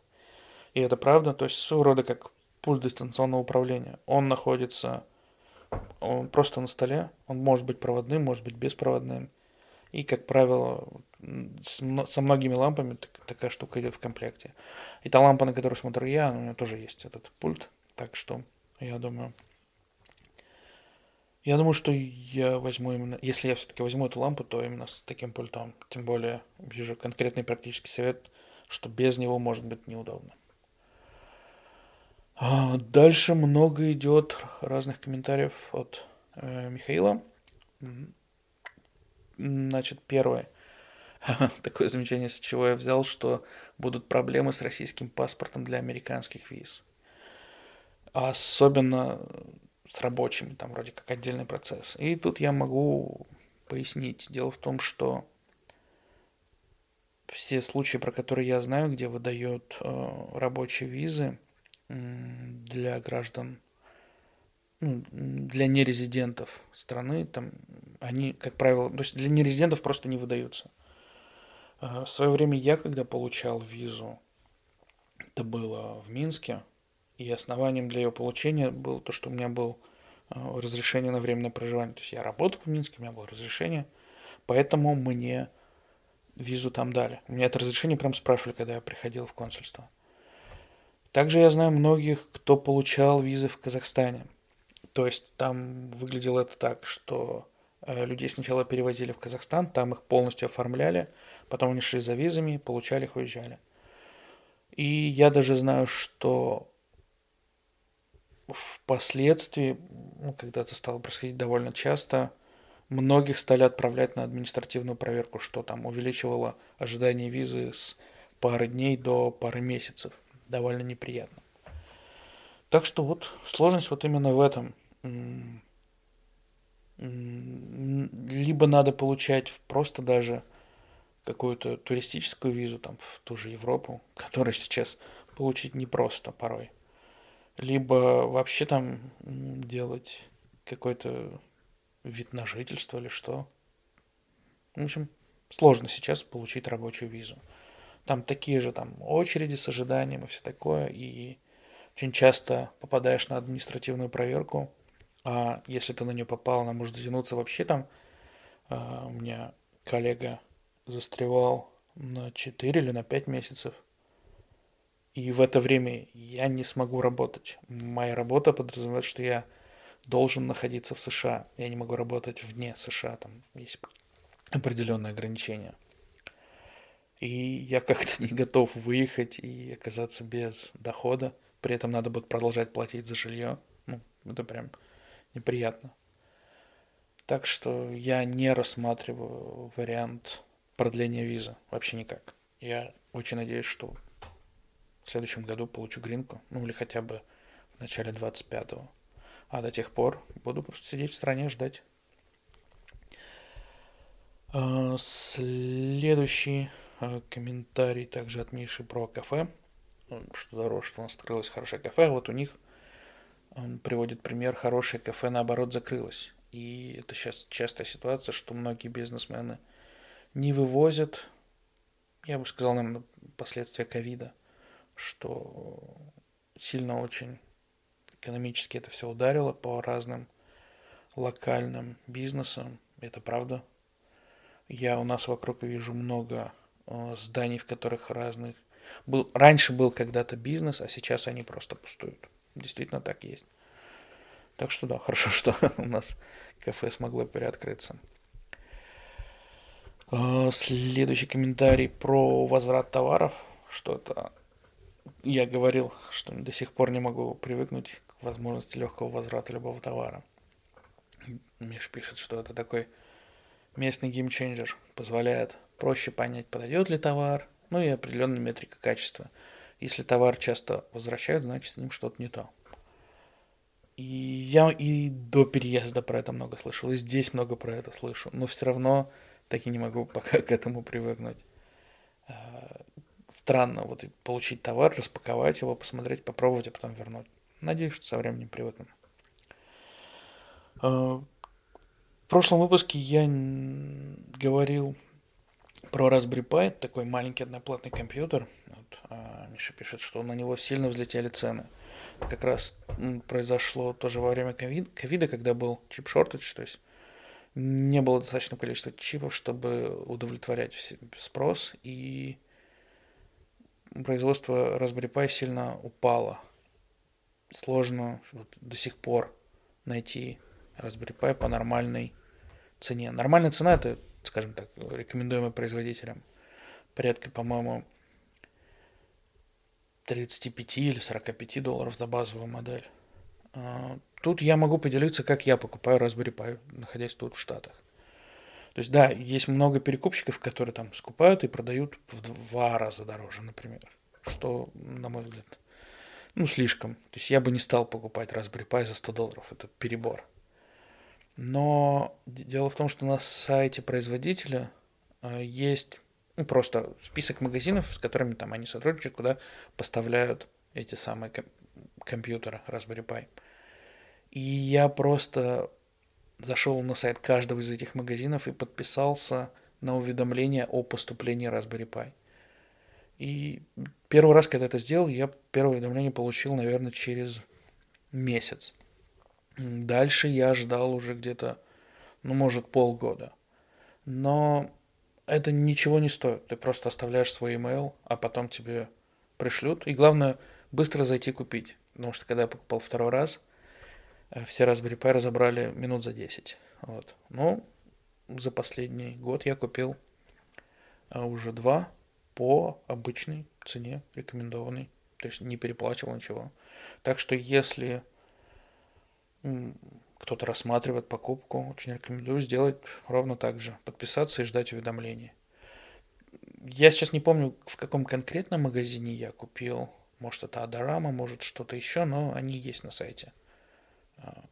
И это правда, то есть своего рода как пульт дистанционного управления. Он находится он просто на столе, он может быть проводным, может быть беспроводным. И, как правило, со многими лампами такая штука идет в комплекте. И та лампа, на которую смотрю я, у нее тоже есть этот пульт. Так что, я думаю, Я думаю, что я возьму именно, если я все-таки возьму эту лампу, то именно с таким пультом. Тем более вижу конкретный практический совет, что без него может быть неудобно. А, дальше много идет разных комментариев от э, Михаила. Значит, первое. Такое замечание, с чего я взял, что будут проблемы с российским паспортом для американских виз. Особенно с рабочими, там вроде как отдельный процесс. И тут я могу пояснить. Дело в том, что все случаи, про которые я знаю, где выдают э, рабочие визы для граждан, ну, для нерезидентов страны, там они, как правило, то есть для нерезидентов просто не выдаются. Э, в свое время я, когда получал визу, это было в Минске, и основанием для ее получения было то, что у меня был э, разрешение на временное проживание. То есть я работал в Минске, у меня было разрешение, поэтому мне визу там дали. У меня это разрешение прям спрашивали, когда я приходил в консульство. Также я знаю многих, кто получал визы в Казахстане. То есть там выглядело это так, что э, людей сначала перевозили в Казахстан, там их полностью оформляли, потом они шли за визами, получали их, уезжали. И я даже знаю, что впоследствии, ну, когда это стало происходить довольно часто, многих стали отправлять на административную проверку, что там увеличивало ожидание визы с пары дней до пары месяцев. Довольно неприятно. Так что вот сложность вот именно в этом. Либо надо получать просто даже какую-то туристическую визу там в ту же Европу, которую сейчас получить непросто порой либо вообще там делать какой-то вид на жительство или что. В общем, сложно сейчас получить рабочую визу. Там такие же там очереди с ожиданием и все такое, и очень часто попадаешь на административную проверку, а если ты на нее попал, она может затянуться вообще там. А, у меня коллега застревал на 4 или на 5 месяцев – и в это время я не смогу работать. Моя работа подразумевает, что я должен находиться в США. Я не могу работать вне США, там есть определенные ограничения. И я как-то не готов выехать и оказаться без дохода. При этом надо будет продолжать платить за жилье. Ну, это прям неприятно. Так что я не рассматриваю вариант продления визы. Вообще никак. Я очень надеюсь, что в следующем году получу гринку, ну или хотя бы в начале 25-го. А до тех пор буду просто сидеть в стране ждать. А, следующий комментарий также от Миши про кафе. Что здорово, что у нас открылось хорошее кафе. Вот у них он приводит пример, хорошее кафе наоборот закрылось. И это сейчас частая ситуация, что многие бизнесмены не вывозят, я бы сказал, наверное, последствия ковида – что сильно очень экономически это все ударило по разным локальным бизнесам. Это правда. Я у нас вокруг вижу много зданий, в которых разных... Был, раньше был когда-то бизнес, а сейчас они просто пустуют. Действительно так есть. Так что да, хорошо, что у нас кафе смогло переоткрыться. Э, следующий комментарий про возврат товаров. Что это я говорил, что до сих пор не могу привыкнуть к возможности легкого возврата любого товара. Миш пишет, что это такой местный геймченджер, позволяет проще понять, подойдет ли товар, ну и определенная метрика качества. Если товар часто возвращают, значит с ним что-то не то. И я и до переезда про это много слышал, и здесь много про это слышу, но все равно так и не могу пока к этому привыкнуть странно вот получить товар, распаковать его, посмотреть, попробовать, а потом вернуть. Надеюсь, что со временем привыкну. А, в прошлом выпуске я говорил про Raspberry Pi, такой маленький одноплатный компьютер. Вот, а Миша пишет, что на него сильно взлетели цены. Как раз произошло тоже во время ковида, когда был чип шортедж, то есть не было достаточного количества чипов, чтобы удовлетворять спрос, и производство Raspberry Pi сильно упало. Сложно вот, до сих пор найти Raspberry Pi по нормальной цене. Нормальная цена это, скажем так, рекомендуемая производителям. Порядка, по-моему, 35 или 45 долларов за базовую модель. А, тут я могу поделиться, как я покупаю Raspberry Pi, находясь тут в Штатах. То есть, да, есть много перекупщиков, которые там скупают и продают в два раза дороже, например. Что, на мой взгляд, ну, слишком. То есть я бы не стал покупать Raspberry Pi за 100 долларов. Это перебор. Но дело в том, что на сайте производителя э, есть ну, просто список магазинов, с которыми там они сотрудничают, куда поставляют эти самые ком- компьютеры Raspberry Pi. И я просто зашел на сайт каждого из этих магазинов и подписался на уведомление о поступлении Raspberry Pi. И первый раз, когда это сделал, я первое уведомление получил, наверное, через месяц. Дальше я ждал уже где-то, ну, может, полгода. Но это ничего не стоит. Ты просто оставляешь свой email, а потом тебе пришлют. И главное, быстро зайти купить. Потому что когда я покупал второй раз, э, все Raspberry Pi разобрали минут за 10. Вот. Ну, за последний год я купил э, уже два по обычной цене, рекомендованной. То есть не переплачивал ничего. Так что если кто-то рассматривает покупку, очень рекомендую сделать ровно так же. Подписаться и ждать уведомлений. Я сейчас не помню, в каком конкретном магазине я купил. Может, это Адорама, может, что-то еще, но они есть на сайте а,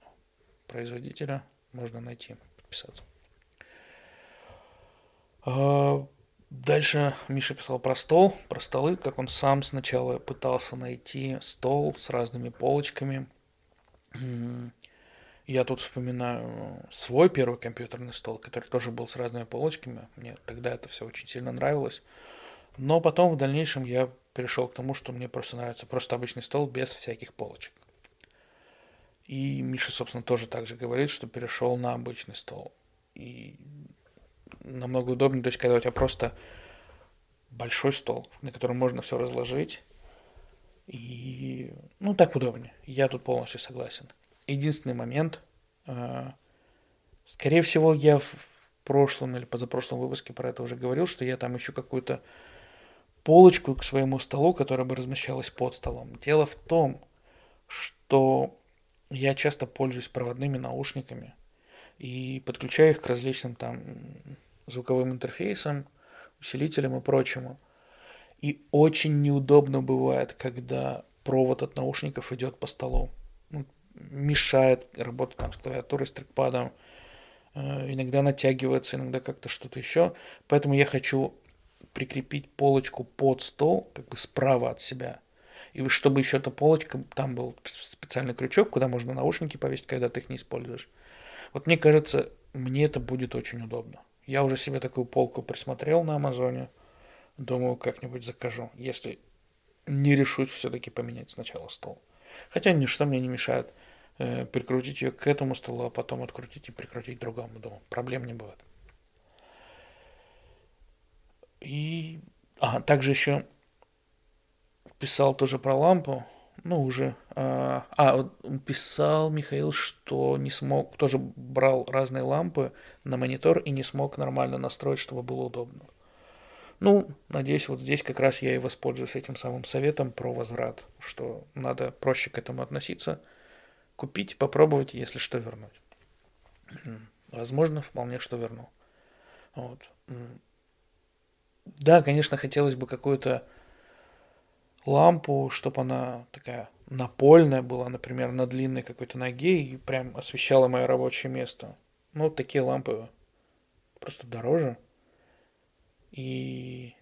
производителя. Можно найти, подписаться. А, дальше Миша писал про стол, про столы, как он сам сначала пытался найти стол с разными полочками. Я тут вспоминаю свой первый компьютерный стол, который тоже был с разными полочками. Мне тогда это все очень сильно нравилось. Но потом в дальнейшем я перешел к тому, что мне просто нравится просто обычный стол без всяких полочек. И Миша, собственно, тоже так же говорит, что перешел на обычный стол. И намного удобнее, то есть когда у тебя просто большой стол, на котором можно все разложить, и ну так удобнее. Я тут полностью согласен единственный момент. А, скорее всего, я в прошлом или позапрошлом выпуске про это уже говорил, что я там ищу какую-то полочку к своему столу, которая бы размещалась под столом. Дело в том, что я часто пользуюсь проводными наушниками и подключаю их к различным там звуковым интерфейсам, усилителям и прочему. И очень неудобно бывает, когда провод от наушников идет по столу. Мешает работать там, с клавиатурой, с трекпадом. Э, иногда натягивается, иногда как-то что-то еще. Поэтому я хочу прикрепить полочку под стол, как бы справа от себя. И чтобы еще эта полочка, там был специальный крючок, куда можно наушники повесить, когда ты их не используешь. Вот мне кажется, мне это будет очень удобно. Я уже себе такую полку присмотрел на Амазоне. Думаю, как-нибудь закажу, если не решусь все-таки поменять сначала стол. Хотя ничто мне не мешает прикрутить ее к этому столу, а потом открутить и прикрутить к другому. Думаю, проблем не будет. И а, также еще писал тоже про лампу. Ну, уже. А, а писал Михаил, что не смог, тоже брал разные лампы на монитор и не смог нормально настроить, чтобы было удобно. Ну, надеюсь, вот здесь как раз я и воспользуюсь этим самым советом про возврат, что надо проще к этому относиться, купить, попробовать, если что, вернуть. Возможно, вполне что верну. Вот. Да, конечно, хотелось бы какую-то лампу, чтобы она такая напольная была, например, на длинной какой-то ноге и прям освещала мое рабочее место. Ну, такие лампы просто дороже. И,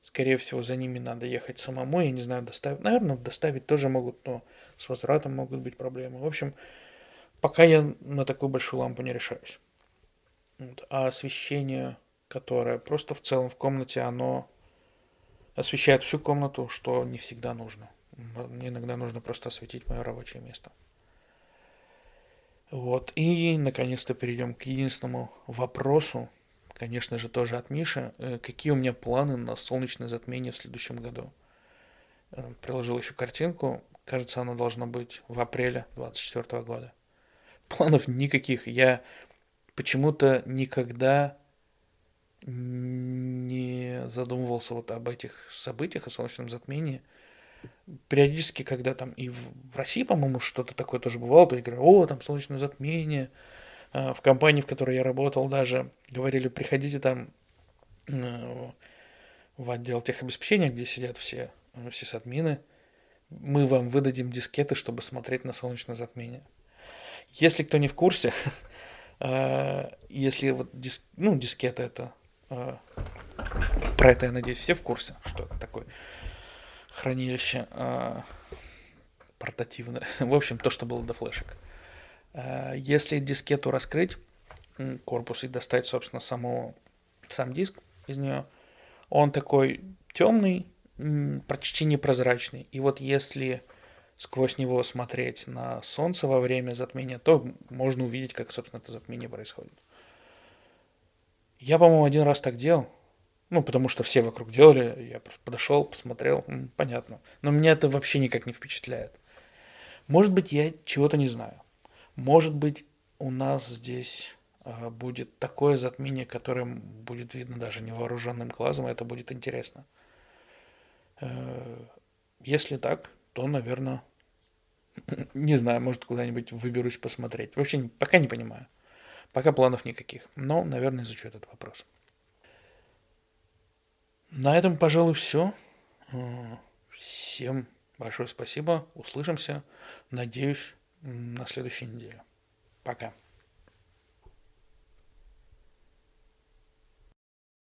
скорее всего, за ними надо ехать самому. Я не знаю, доставить. Наверное, доставить тоже могут, но с возвратом могут быть проблемы. В общем, пока я на такую большую лампу не решаюсь. Вот. А освещение, которое просто в целом в комнате, оно освещает всю комнату, что не всегда нужно. Мне иногда нужно просто осветить мое рабочее место. Вот. И, наконец-то, перейдем к единственному вопросу, конечно же, тоже от Миши. Э, какие у меня планы на солнечное затмение в следующем году? Э, приложил еще картинку. Кажется, оно должно быть в апреле 2024 года. планов никаких. Я почему-то никогда не задумывался вот об этих событиях, о солнечном затмении. Периодически, когда там и в России, по-моему, что-то такое тоже бывало, то я говорю, о, там солнечное затмение. А, в компании, в которой я работал, даже говорили, приходите там э, в отдел техобеспечения, где сидят все, э, все садмины, мы вам выдадим дискеты, чтобы смотреть на солнечное затмение. Если кто не в курсе, э, если вот дис, ну, дискеты это про это, я надеюсь, все в курсе, что это такое хранилище портативное. В общем, то, что было до флешек. А, если дискету раскрыть, корпус и достать, собственно, саму, сам диск из нее, он такой темный, почти непрозрачный. И вот если сквозь него смотреть на солнце во время затмения, то можно увидеть, как, собственно, это затмение происходит. Я, по-моему, один раз так делал. Ну, потому что все вокруг делали. Я просто подошел, посмотрел. Понятно. Но меня это вообще никак не впечатляет. Может быть, я чего-то не знаю. Может быть, у нас здесь э, будет такое затмение, которое будет видно даже невооруженным глазом, и это будет интересно. Э, если так, то, наверное, не знаю, может, куда-нибудь выберусь посмотреть. Вообще пока не понимаю. Пока планов никаких, но, наверное, изучу этот вопрос. На этом, пожалуй, все. Всем большое спасибо. Услышимся, надеюсь, на следующей неделе. Пока.